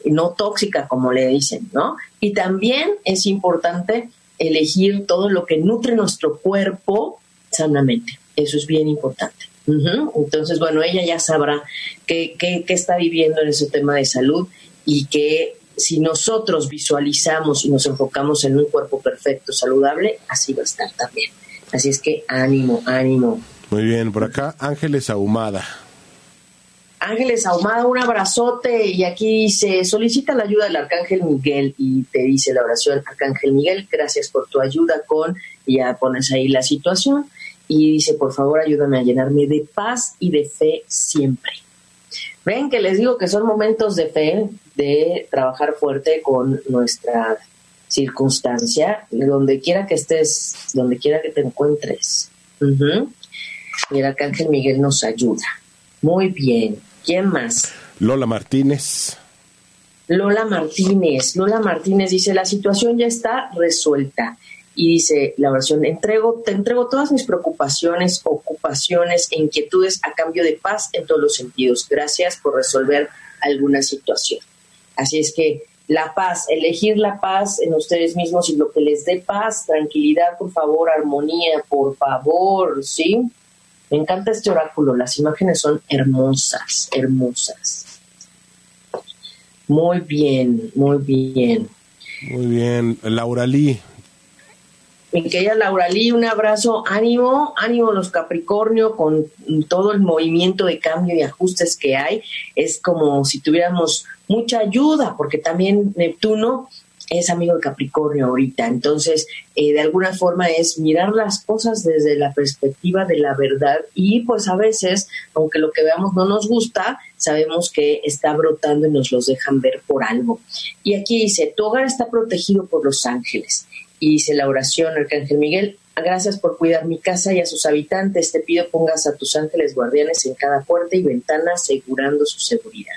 no tóxica, como le dicen, ¿no? Y también es importante elegir todo lo que nutre nuestro cuerpo sanamente. Eso es bien importante. Entonces, bueno, ella ya sabrá qué, qué, qué está viviendo en ese tema de salud y que si nosotros visualizamos y nos enfocamos en un cuerpo perfecto, saludable, así va a estar también. Así es que ánimo, ánimo. Muy bien, por acá Ángeles Ahumada. Ángeles Ahumada, un abrazote y aquí dice, solicita la ayuda del Arcángel Miguel y te dice la oración, Arcángel Miguel, gracias por tu ayuda con, y ya pones ahí la situación y dice, por favor ayúdame a llenarme de paz y de fe siempre. Ven que les digo que son momentos de fe, de trabajar fuerte con nuestra circunstancia, donde quiera que estés, donde quiera que te encuentres. Y el Arcángel Miguel nos ayuda. Muy bien. ¿Quién más? Lola Martínez. Lola Martínez. Lola Martínez dice, la situación ya está resuelta y dice la oración, entrego, te entrego todas mis preocupaciones, ocupaciones e inquietudes a cambio de paz en todos los sentidos. Gracias por resolver alguna situación. Así es que la paz, elegir la paz en ustedes mismos y lo que les dé paz, tranquilidad, por favor, armonía, por favor, ¿sí? Me encanta este oráculo, las imágenes son hermosas, hermosas. Muy bien, muy bien. Muy bien, Laura Lee, mi querida Laura Lee, un abrazo, ánimo, ánimo los Capricornio con todo el movimiento de cambio y ajustes que hay. Es como si tuviéramos mucha ayuda, porque también Neptuno es amigo de Capricornio ahorita. Entonces, eh, de alguna forma es mirar las cosas desde la perspectiva de la verdad y pues a veces, aunque lo que veamos no nos gusta, sabemos que está brotando y nos los dejan ver por algo. Y aquí dice, tu hogar está protegido por los ángeles y dice la oración, Arcángel Miguel, gracias por cuidar mi casa y a sus habitantes. Te pido pongas a tus ángeles guardianes en cada puerta y ventana asegurando su seguridad.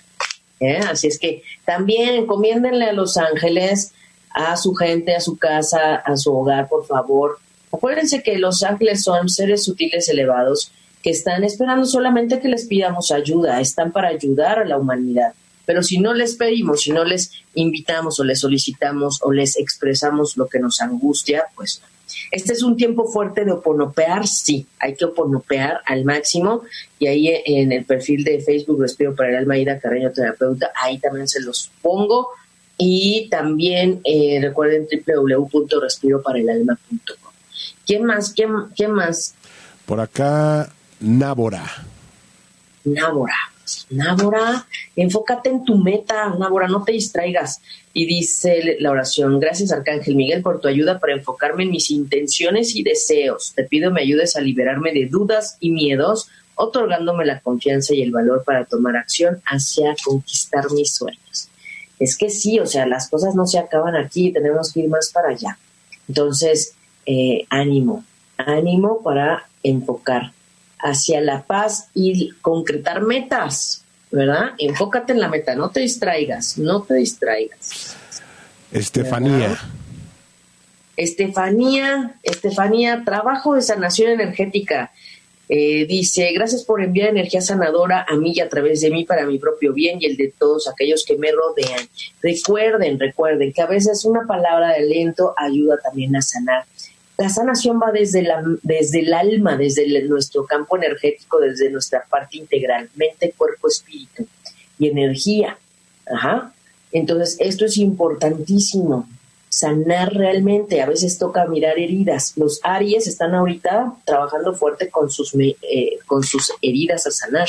¿Eh? Así es que también encomiéndenle a los ángeles, a su gente, a su casa, a su hogar, por favor. Acuérdense que los ángeles son seres sutiles elevados que están esperando solamente que les pidamos ayuda, están para ayudar a la humanidad. Pero si no les pedimos, si no les invitamos o les solicitamos o les expresamos lo que nos angustia, pues Este es un tiempo fuerte de oponopear, sí, hay que oponopear al máximo y ahí en el perfil de Facebook Respiro para el Alma Ida Carreño Terapeuta, ahí también se los pongo y también eh, recuerden www.respiroparaelalma.com. ¿Quién más? ¿Quién, ¿Quién más? Por acá, Nábora. Nábora. Nábora, enfócate en tu meta, Nábora, no te distraigas. Y dice la oración, gracias Arcángel Miguel por tu ayuda para enfocarme en mis intenciones y deseos. Te pido me ayudes a liberarme de dudas y miedos, otorgándome la confianza y el valor para tomar acción hacia conquistar mis sueños. Es que sí, o sea, las cosas no se acaban aquí, tenemos que ir más para allá. Entonces, eh, ánimo, ánimo para enfocar hacia la paz y concretar metas, ¿verdad? Enfócate en la meta, no te distraigas, no te distraigas. Estefanía. Estefanía, Estefanía, trabajo de sanación energética. Eh, dice, gracias por enviar energía sanadora a mí y a través de mí para mi propio bien y el de todos aquellos que me rodean. Recuerden, recuerden que a veces una palabra de aliento ayuda también a sanar. La sanación va desde, la, desde el alma, desde nuestro campo energético, desde nuestra parte integral, mente, cuerpo, espíritu y energía. Ajá. Entonces, esto es importantísimo, sanar realmente. A veces toca mirar heridas. Los Aries están ahorita trabajando fuerte con sus, eh, con sus heridas a sanar.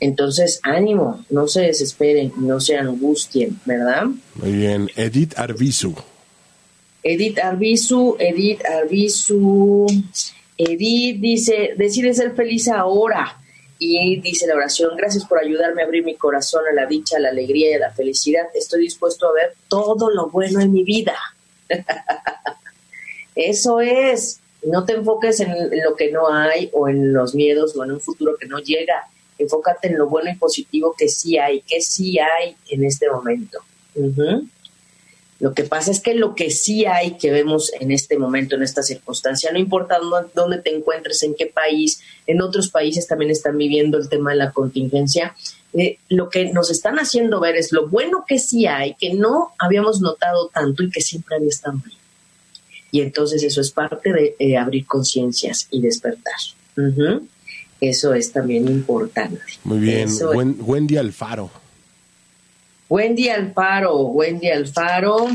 Entonces, ánimo, no se desesperen, no se angustien, ¿verdad? Muy bien. Edith Arbizu. Edith Arbizu, Edith Arbizu, Edith dice, decide ser feliz ahora. Y dice la oración, gracias por ayudarme a abrir mi corazón a la dicha, a la alegría y a la felicidad. Estoy dispuesto a ver todo lo bueno en mi vida. Eso es. No te enfoques en lo que no hay o en los miedos o en un futuro que no llega. Enfócate en lo bueno y positivo que sí hay, que sí hay en este momento. Lo que pasa es que lo que sí hay que vemos en este momento, en esta circunstancia, no importa dónde te encuentres, en qué país, en otros países también están viviendo el tema de la contingencia, eh, lo que nos están haciendo ver es lo bueno que sí hay, que no habíamos notado tanto y que siempre había estado ahí. Y entonces eso es parte de eh, abrir conciencias y despertar. Eso es también importante. Muy bien. Wendy Alfaro. Wendy Alfaro, Wendy Alfaro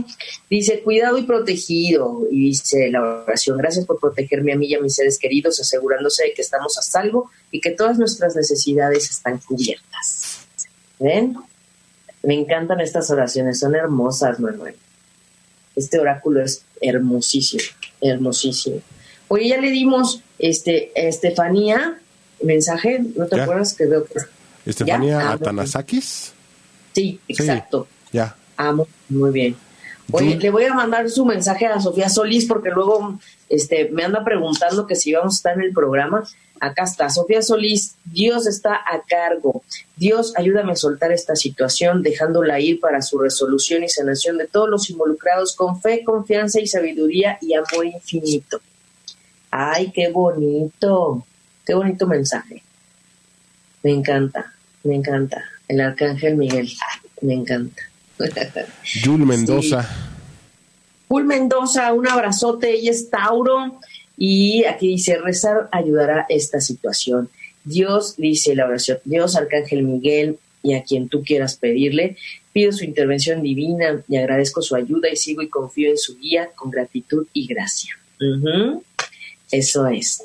dice, cuidado y protegido. Y dice la oración, gracias por protegerme a mí y a mis seres queridos, asegurándose de que estamos a salvo y que todas nuestras necesidades están cubiertas. ¿Ven? Me encantan estas oraciones, son hermosas, Manuel. Este oráculo es hermosísimo, hermosísimo. Oye, ya le dimos este, a Estefanía mensaje, ¿no te acuerdas que veo que... Estefanía ah, Atanasakis. Sí, exacto. ya. Amo, muy bien. Oye, le voy a mandar su mensaje a Sofía Solís porque luego este, me anda preguntando que si vamos a estar en el programa. Acá está, Sofía Solís, Dios está a cargo. Dios, ayúdame a soltar esta situación, dejándola ir para su resolución y sanación de todos los involucrados con fe, confianza y sabiduría y amor infinito. Ay, qué bonito, qué bonito mensaje. Me encanta, me encanta. El arcángel Miguel, me encanta. Jul Mendoza. Jul Mendoza, un abrazote, ella es Tauro y aquí dice, rezar ayudará esta situación. Dios, dice la oración, Dios, Arcángel Miguel y a quien tú quieras pedirle, pido su intervención divina y agradezco su ayuda y sigo y confío en su guía con gratitud y gracia. Eso es,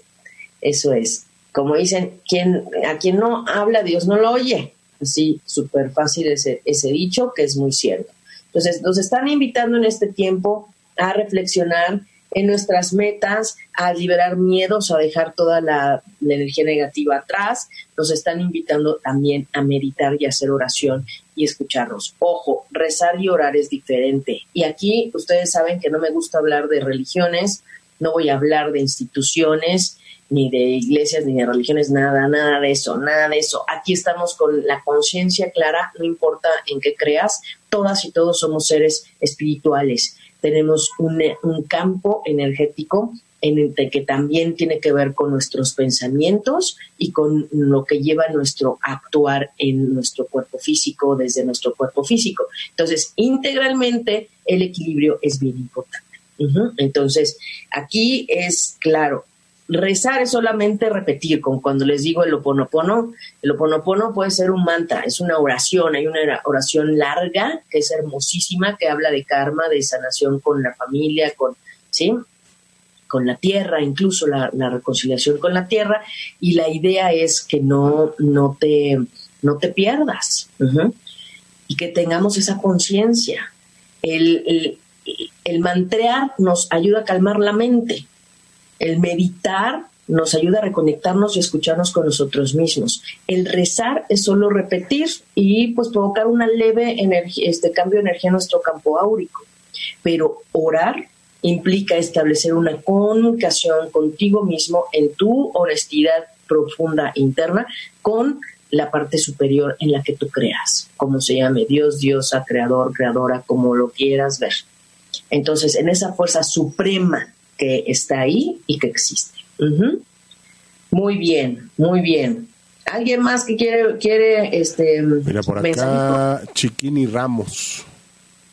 eso es. Como dicen, quien, a quien no habla, Dios no lo oye. Así, súper fácil ese, ese dicho, que es muy cierto. Entonces, nos están invitando en este tiempo a reflexionar en nuestras metas, a liberar miedos, a dejar toda la, energía negativa atrás. Nos están invitando también a meditar y hacer oración y escucharnos. Ojo, rezar y orar es diferente. Y aquí ustedes saben que no me gusta hablar de religiones, no voy a hablar de instituciones, ni de iglesias, ni de religiones, nada, nada de eso, nada de eso. Aquí estamos con la conciencia clara, no importa en qué creas, todas y todos somos seres espirituales. Tenemos un, campo energético en el que también tiene que ver con nuestros pensamientos y con lo que lleva nuestro actuar en nuestro cuerpo físico, desde nuestro cuerpo físico. Entonces, integralmente, el equilibrio es bien importante. Entonces, aquí es claro, rezar es solamente repetir, como cuando les digo el oponopono, el oponopono puede ser un mantra, es una oración, hay una oración larga que es hermosísima, que habla de karma, de sanación con la familia, con, ¿sí? con la tierra, incluso la, reconciliación con la tierra, y la idea es que no, no, te, no te pierdas y que tengamos esa conciencia. El, el, el mantrear nos ayuda a calmar la mente el meditar nos ayuda a reconectarnos y escucharnos con nosotros mismos. El rezar es solo repetir y pues provocar una leve este cambio de energía en nuestro campo áurico. Pero orar implica establecer una comunicación contigo mismo en tu honestidad profunda interna con la parte superior en la que tú creas, como se llame Dios, diosa, creador, creadora, como lo quieras ver. Entonces, en esa fuerza suprema que está ahí y que existe. Muy bien, muy bien. ¿Alguien más que quiere, quiere este Mira por acá, Chiquini Ramos.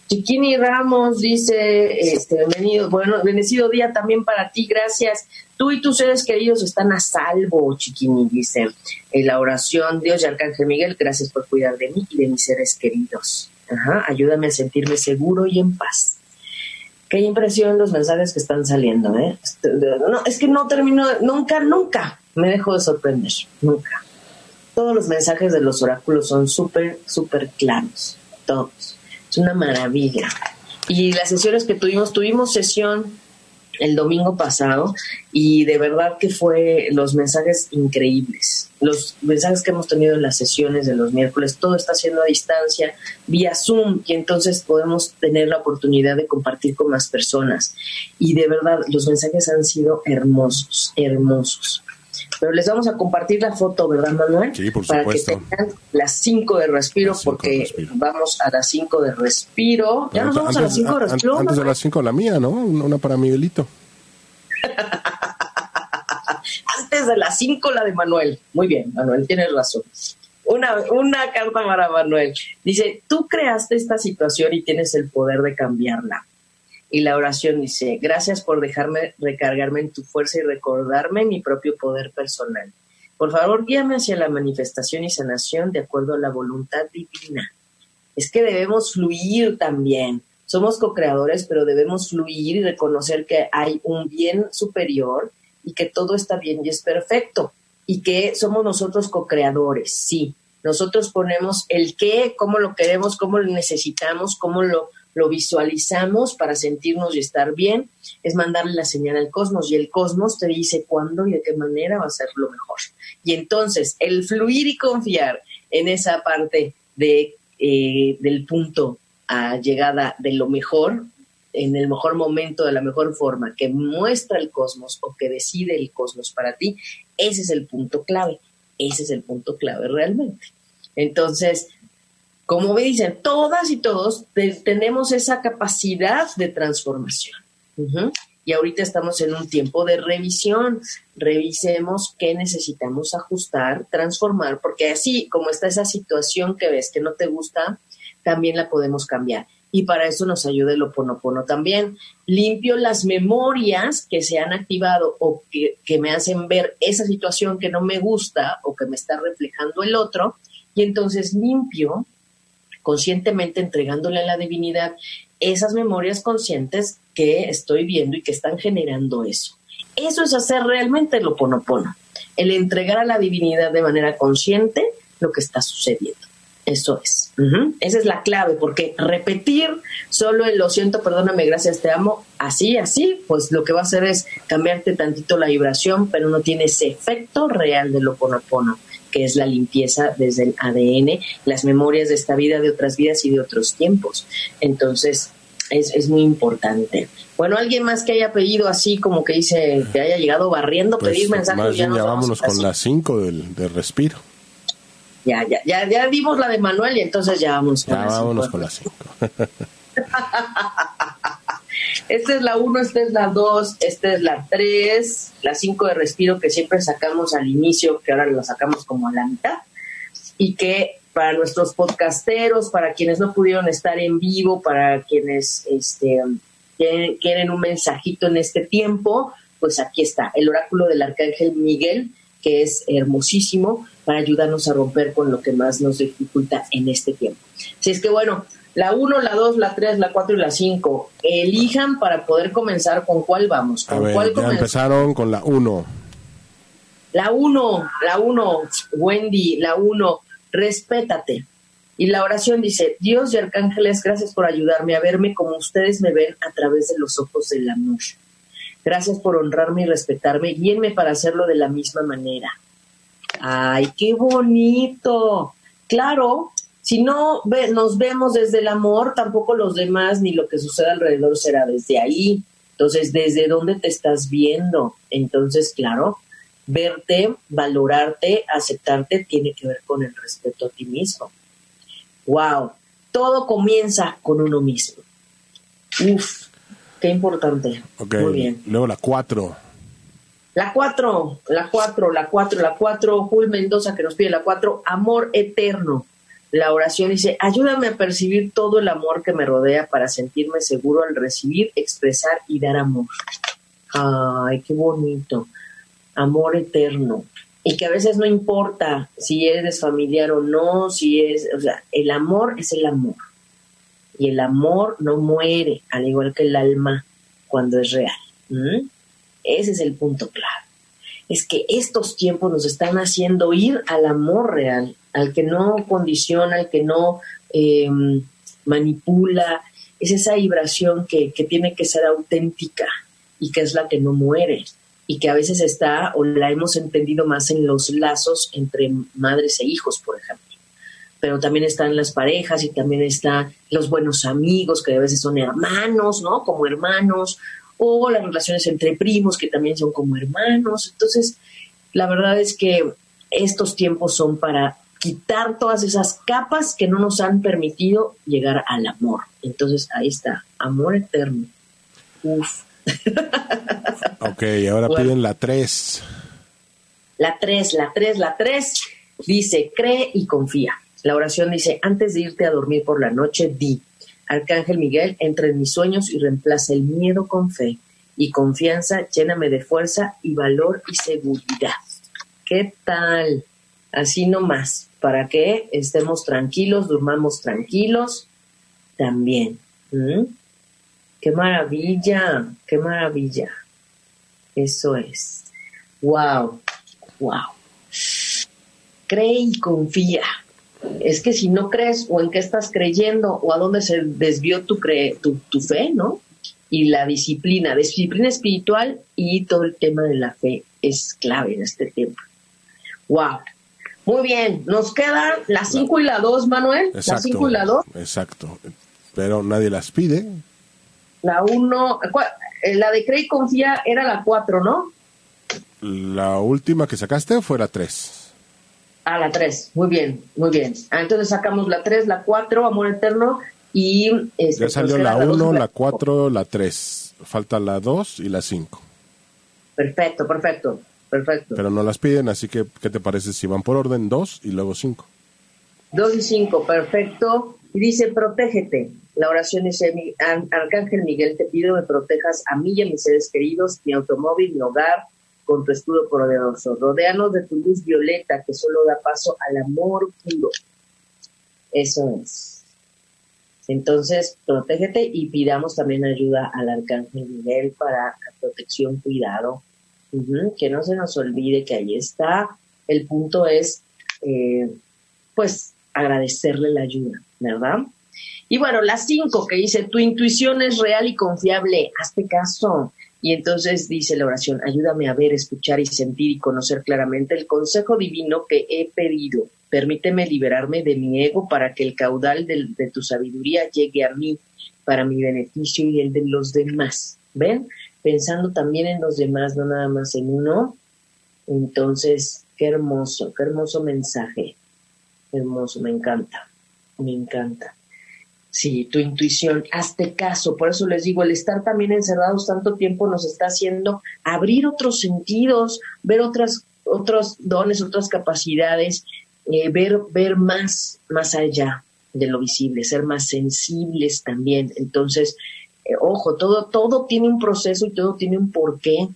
Chiquini Ramos dice, este, bienvenido, bueno, bendecido día también para ti, gracias. Tú y tus seres queridos están a salvo, Chiquini, dice en la oración, Dios y Arcángel Miguel, gracias por cuidar de mí y de mis seres queridos. Ajá, ayúdame a sentirme seguro y en paz. Qué impresión los mensajes que están saliendo, ¿eh? Este, no, es que no termino, nunca, nunca me dejo de sorprender, nunca. Todos los mensajes de los oráculos son súper, súper claros, todos. Es una maravilla. Y las sesiones que tuvimos, tuvimos sesión el domingo pasado y de verdad que fue los mensajes increíbles. Los mensajes que hemos tenido en las sesiones de los miércoles, todo está siendo a distancia, vía Zoom, y entonces podemos tener la oportunidad de compartir con más personas. Y de verdad, los mensajes han sido hermosos, hermosos. Pero les vamos a compartir la foto, ¿verdad, Manuel? Sí, por Para supuesto. que tengan las 5 de respiro, de porque respiro. vamos a las 5 de respiro. Ya nos vamos a las 5 de respiro. Antes de las 5 la mía, ¿no? Una para Miguelito. Antes de las 5 la de Manuel. Muy bien, Manuel, tienes razón. Una, una carta para Manuel. Dice, tú creaste esta situación y tienes el poder de cambiarla. Y la oración dice, gracias por dejarme recargarme en tu fuerza y recordarme mi propio poder personal. Por favor, guíame hacia la manifestación y sanación de acuerdo a la voluntad divina. Es que debemos fluir también. Somos co-creadores, pero debemos fluir y reconocer que hay un bien superior y que todo está bien y es perfecto. Y que somos nosotros co-creadores, sí. Nosotros ponemos el qué, cómo lo queremos, cómo lo necesitamos, cómo lo, lo visualizamos para sentirnos y estar bien. Es mandarle la señal al cosmos y el cosmos te dice cuándo y de qué manera va a ser lo mejor. Y entonces el fluir y confiar en esa parte de, eh, del punto a llegada de lo mejor, en el mejor momento, de la mejor forma, que muestra el cosmos o que decide el cosmos para ti, ese es el punto clave. Ese es el punto clave realmente. Entonces, como me dicen, todas y todos te- tenemos esa capacidad de transformación. Y ahorita estamos en un tiempo de revisión. Revisemos qué necesitamos ajustar, transformar, porque así como está esa situación que ves que no te gusta, también la podemos cambiar. Y para eso nos ayuda el oponopono también. Limpio las memorias que se han activado o que, que me hacen ver esa situación que no me gusta o que me está reflejando el otro. Y entonces limpio conscientemente entregándole a la divinidad esas memorias conscientes que estoy viendo y que están generando eso. Eso es hacer realmente el oponopono, el entregar a la divinidad de manera consciente lo que está sucediendo. Eso es. Esa es la clave, porque repetir solo el lo siento, perdóname, gracias, te amo, así, así, pues lo que va a hacer es cambiarte tantito la vibración, pero no tiene ese efecto real del oponopono, que es la limpieza desde el ADN, las memorias de esta vida, de otras vidas y de otros tiempos. Entonces, es, es muy importante. Bueno, alguien más que haya pedido así, como que dice, que haya llegado barriendo, Pues, pedir mensajes, más bien nos ya vamos vámonos con las 5 del, del respiro. Ya, ya, ya, ya dimos la de Manuel y entonces ya vamos con Ya la vámonos cinco. con las 5. Esta es la 1, esta es la 2, esta es la 3, la 5 de respiro que siempre sacamos al inicio, que ahora la sacamos como a la mitad, y que para nuestros podcasteros, para quienes no pudieron estar en vivo, para quienes este, quieren, quieren un mensajito en este tiempo, pues aquí está, el oráculo del arcángel Miguel, que es hermosísimo para ayudarnos a romper con lo que más nos dificulta en este tiempo. Así es que bueno, la 1, la 2, la 3, la 4 y la 5, elijan para poder comenzar con cuál vamos. A ¿Con ver, cuál ya comenzamos? empezaron con la 1. La 1, la 1, Wendy, la 1, respétate. Y la oración dice, Dios y arcángeles, gracias por ayudarme a verme como ustedes me ven a través de los ojos del amor. Gracias por honrarme y respetarme. Guíenme para hacerlo de la misma manera. ¡Ay, qué bonito! Claro, si no ve- nos vemos desde el amor, tampoco los demás ni lo que sucede alrededor será desde ahí. Entonces, ¿desde dónde te estás viendo? Entonces, claro, verte, valorarte, aceptarte tiene que ver con el respeto a ti mismo. ¡Wow! Todo comienza con uno mismo. Uf, qué importante. Muy bien. luego la 4. La 4, la 4, la 4, la 4, Jul Mendoza que nos pide la 4, amor eterno. La oración dice, ayúdame a percibir todo el amor que me rodea para sentirme seguro al recibir, expresar y dar amor. Ay, qué bonito. Amor eterno. Y que a veces no importa si eres familiar o no, si es, o sea, el amor es el amor. Y el amor no muere, al igual que el alma cuando es real. Ese es el punto clave. Es que estos tiempos nos están haciendo ir al amor real, al que no condiciona, al que no eh, manipula. Es esa vibración que, que tiene que ser auténtica y que es la que no muere y que a veces está o la hemos entendido más en los lazos entre madres e hijos, por ejemplo. Pero también están las parejas y también están los buenos amigos que a veces son hermanos, ¿no? Como hermanos, o las relaciones entre primos que también son como hermanos. Entonces, la verdad es que estos tiempos son para quitar todas esas capas que no nos han permitido llegar al amor. Entonces ahí está, amor eterno. Uf. ok, ahora piden la 3. La 3, la 3, la 3 dice, cree y confía. La oración dice, antes de irte a dormir por la noche, di, Arcángel Miguel, entra en mis sueños y reemplaza el miedo con fe y confianza, lléname de fuerza y valor y seguridad. ¿Qué tal? Así nomás, para que estemos tranquilos, durmamos tranquilos también. Qué maravilla, qué maravilla. Eso es. Wow, wow. Cree y confía. Es que si no crees o en qué estás creyendo o a dónde se desvió tu, tu, tu fe, ¿no? Y la disciplina, disciplina espiritual y todo el tema de la fe es clave en este tiempo. Wow. Muy bien, nos quedan las 5 y la 2, Manuel. Las 5 y la 2. Exacto, pero nadie las pide. La 1, eh, la de Crey Confía era la 4, ¿no? La última que sacaste fue la 3. Ah, la 3, muy bien, muy bien. Ah, entonces sacamos la 3, la 4, Amor Eterno, y... Este, ya salió la 1, la 4, la 3. Falta la 2 y la 5. Perfecto, perfecto, perfecto. Pero no las piden, así que, ¿qué te parece si van por orden 2 y luego 5? 2 y 5, perfecto. Y dice, protégete. La oración dice, Arcángel Miguel, te pido que protejas a mí y a mis seres queridos, mi automóvil, mi hogar, con tu escudo poderoso. Rodeanos de tu luz violeta que solo da paso al amor puro. Eso es. Entonces, protégete y pidamos también ayuda al Arcángel Miguel para protección, cuidado. Que no se nos olvide que ahí está. El punto es, eh, pues, agradecerle la ayuda, ¿verdad? Y bueno, las cinco que dice, tu intuición es real y confiable, hazte caso. Y entonces dice la oración, ayúdame a ver, escuchar y sentir y conocer claramente el consejo divino que he pedido. Permíteme liberarme de mi ego para que el caudal de, de tu sabiduría llegue a mí para mi beneficio y el de los demás. ¿Ven? Pensando también en los demás, no nada más en uno. Entonces, qué hermoso, qué hermoso mensaje. Hermoso, me encanta, me encanta. Sí, tu intuición, hazte caso. Por eso les digo, el estar también encerrados tanto tiempo nos está haciendo abrir otros sentidos, ver otras, otros dones, otras capacidades, eh, ver, ver más, más allá de lo visible, ser más sensibles también. Entonces, eh, ojo, todo, todo tiene un proceso y todo tiene un porqué.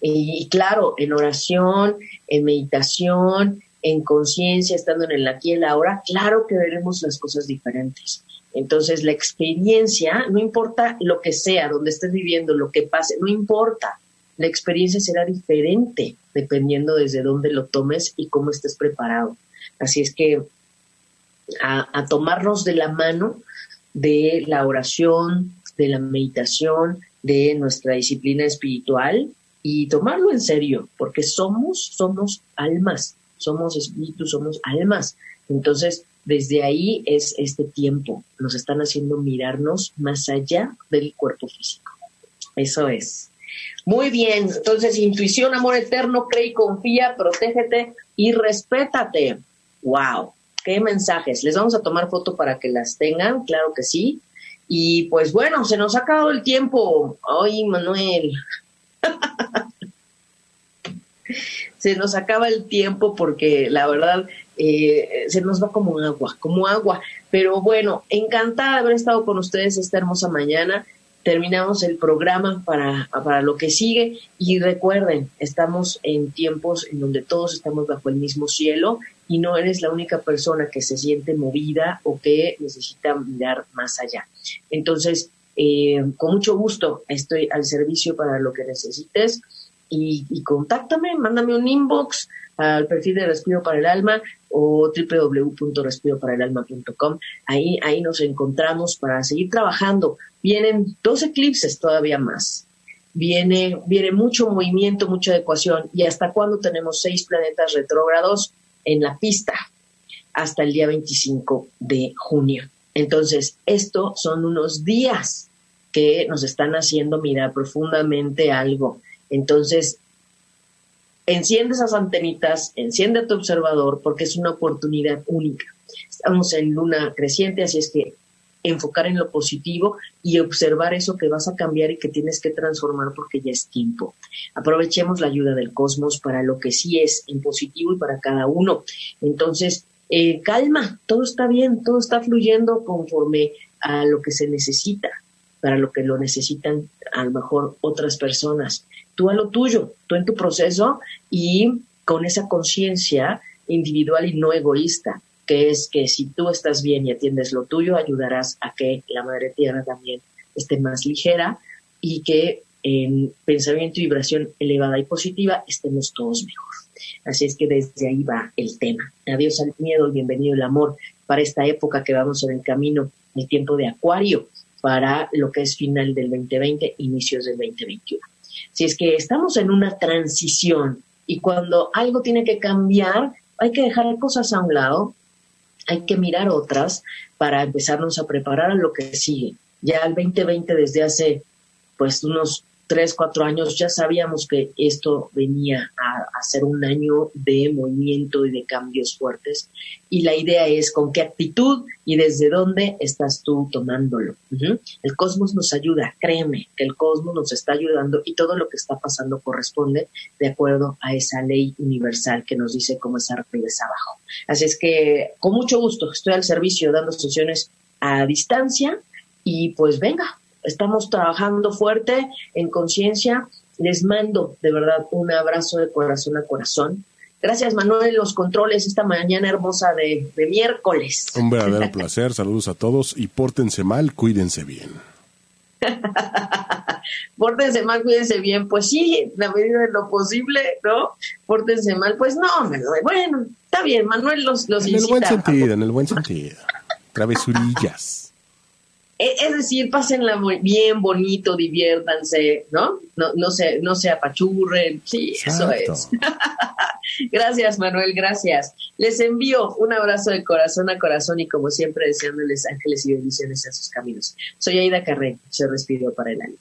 y claro, en oración, en meditación, en conciencia, estando en el aquí y el ahora, claro que veremos las cosas diferentes. Entonces, la experiencia, no importa lo que sea, donde estés viviendo, lo que pase, no importa. La experiencia será diferente dependiendo desde dónde lo tomes y cómo estés preparado. Así es que a, tomarnos de la mano de la oración, de la meditación, de nuestra disciplina espiritual y tomarlo en serio, porque somos, somos almas, somos espíritus, somos almas. Entonces, desde ahí es este tiempo. Nos están haciendo mirarnos más allá del cuerpo físico. Eso es. Muy bien, entonces intuición, amor eterno, cree y confía, protégete y respétate. ¡Wow! ¡Qué mensajes! Les vamos a tomar foto para que las tengan, claro que sí. Y pues bueno, se nos ha acabado el tiempo. Ay, Manuel. se nos acaba el tiempo porque la verdad eh, se nos va como agua, como agua. Pero bueno, encantada de haber estado con ustedes esta hermosa mañana. Terminamos el programa para, para lo que sigue y recuerden, estamos en tiempos en donde todos estamos bajo el mismo cielo y no eres la única persona que se siente movida o que necesita mirar más allá. Entonces, eh, con mucho gusto estoy al servicio para lo que necesites y, contáctame, mándame un inbox al perfil de Respiro para el Alma o www.respiroparaelalma.com. Ahí, ahí nos encontramos para seguir trabajando. Vienen dos eclipses todavía más. Viene, viene mucho movimiento, mucha adecuación. ¿Y hasta cuándo tenemos seis planetas retrógrados en la pista? Hasta el día 25 de junio. Entonces, estos son unos días que nos están haciendo mirar profundamente algo. Entonces, enciende esas antenitas, enciende tu observador porque es una oportunidad única. Estamos en luna creciente, así es que enfocar en lo positivo y observar eso que vas a cambiar y que tienes que transformar porque ya es tiempo. Aprovechemos la ayuda del cosmos para lo que sí es en positivo y para cada uno. Entonces, eh, calma, todo está bien, todo está fluyendo conforme a lo que se necesita, para lo que lo necesitan a lo mejor otras personas. Tú a lo tuyo, tú en tu proceso y con esa conciencia individual y no egoísta que es que si tú estás bien y atiendes lo tuyo, ayudarás a que la Madre Tierra también esté más ligera y que en pensamiento y vibración elevada y positiva estemos todos mejor. Así es que desde ahí va el tema. Adiós al miedo y bienvenido el amor para esta época que vamos en el camino, el tiempo de Acuario, para lo que es final del 2020, inicios del 2021. Si es que estamos en una transición y cuando algo tiene que cambiar, hay que dejar cosas a un lado hay que mirar otras para empezarnos a preparar a lo que sigue. Ya el 2020 desde hace pues unos tres, cuatro años ya sabíamos que esto venía a, ser un año de movimiento y de cambios fuertes. Y la idea es con qué actitud y desde dónde estás tú tomándolo. El cosmos nos ayuda, créeme que el cosmos nos está ayudando y todo lo que está pasando corresponde de acuerdo a esa ley universal que nos dice cómo es arriba es abajo. Así es que con mucho gusto estoy al servicio dando sesiones a distancia y pues venga, estamos trabajando fuerte en conciencia. Les mando de verdad un abrazo de corazón a corazón. Gracias Manuel, los controles esta mañana hermosa de, miércoles. Un verdadero placer, saludos a todos y pórtense mal, cuídense bien. pórtense mal, cuídense bien. Pues sí, la medida de lo posible, ¿no? Pórtense mal, pues no, bueno, está bien, Manuel los, los En el buen sentido, en el buen sentido. Travesurillas. E, es decir, pásenla bien bonito, diviértanse, ¿no? No, no, se, no se apachurren. Sí, eso es. gracias, Manuel, gracias. Les envío un abrazo de corazón a corazón y como siempre deseándoles ángeles y bendiciones en sus caminos. Soy Aida Carré, se respiro para el alma.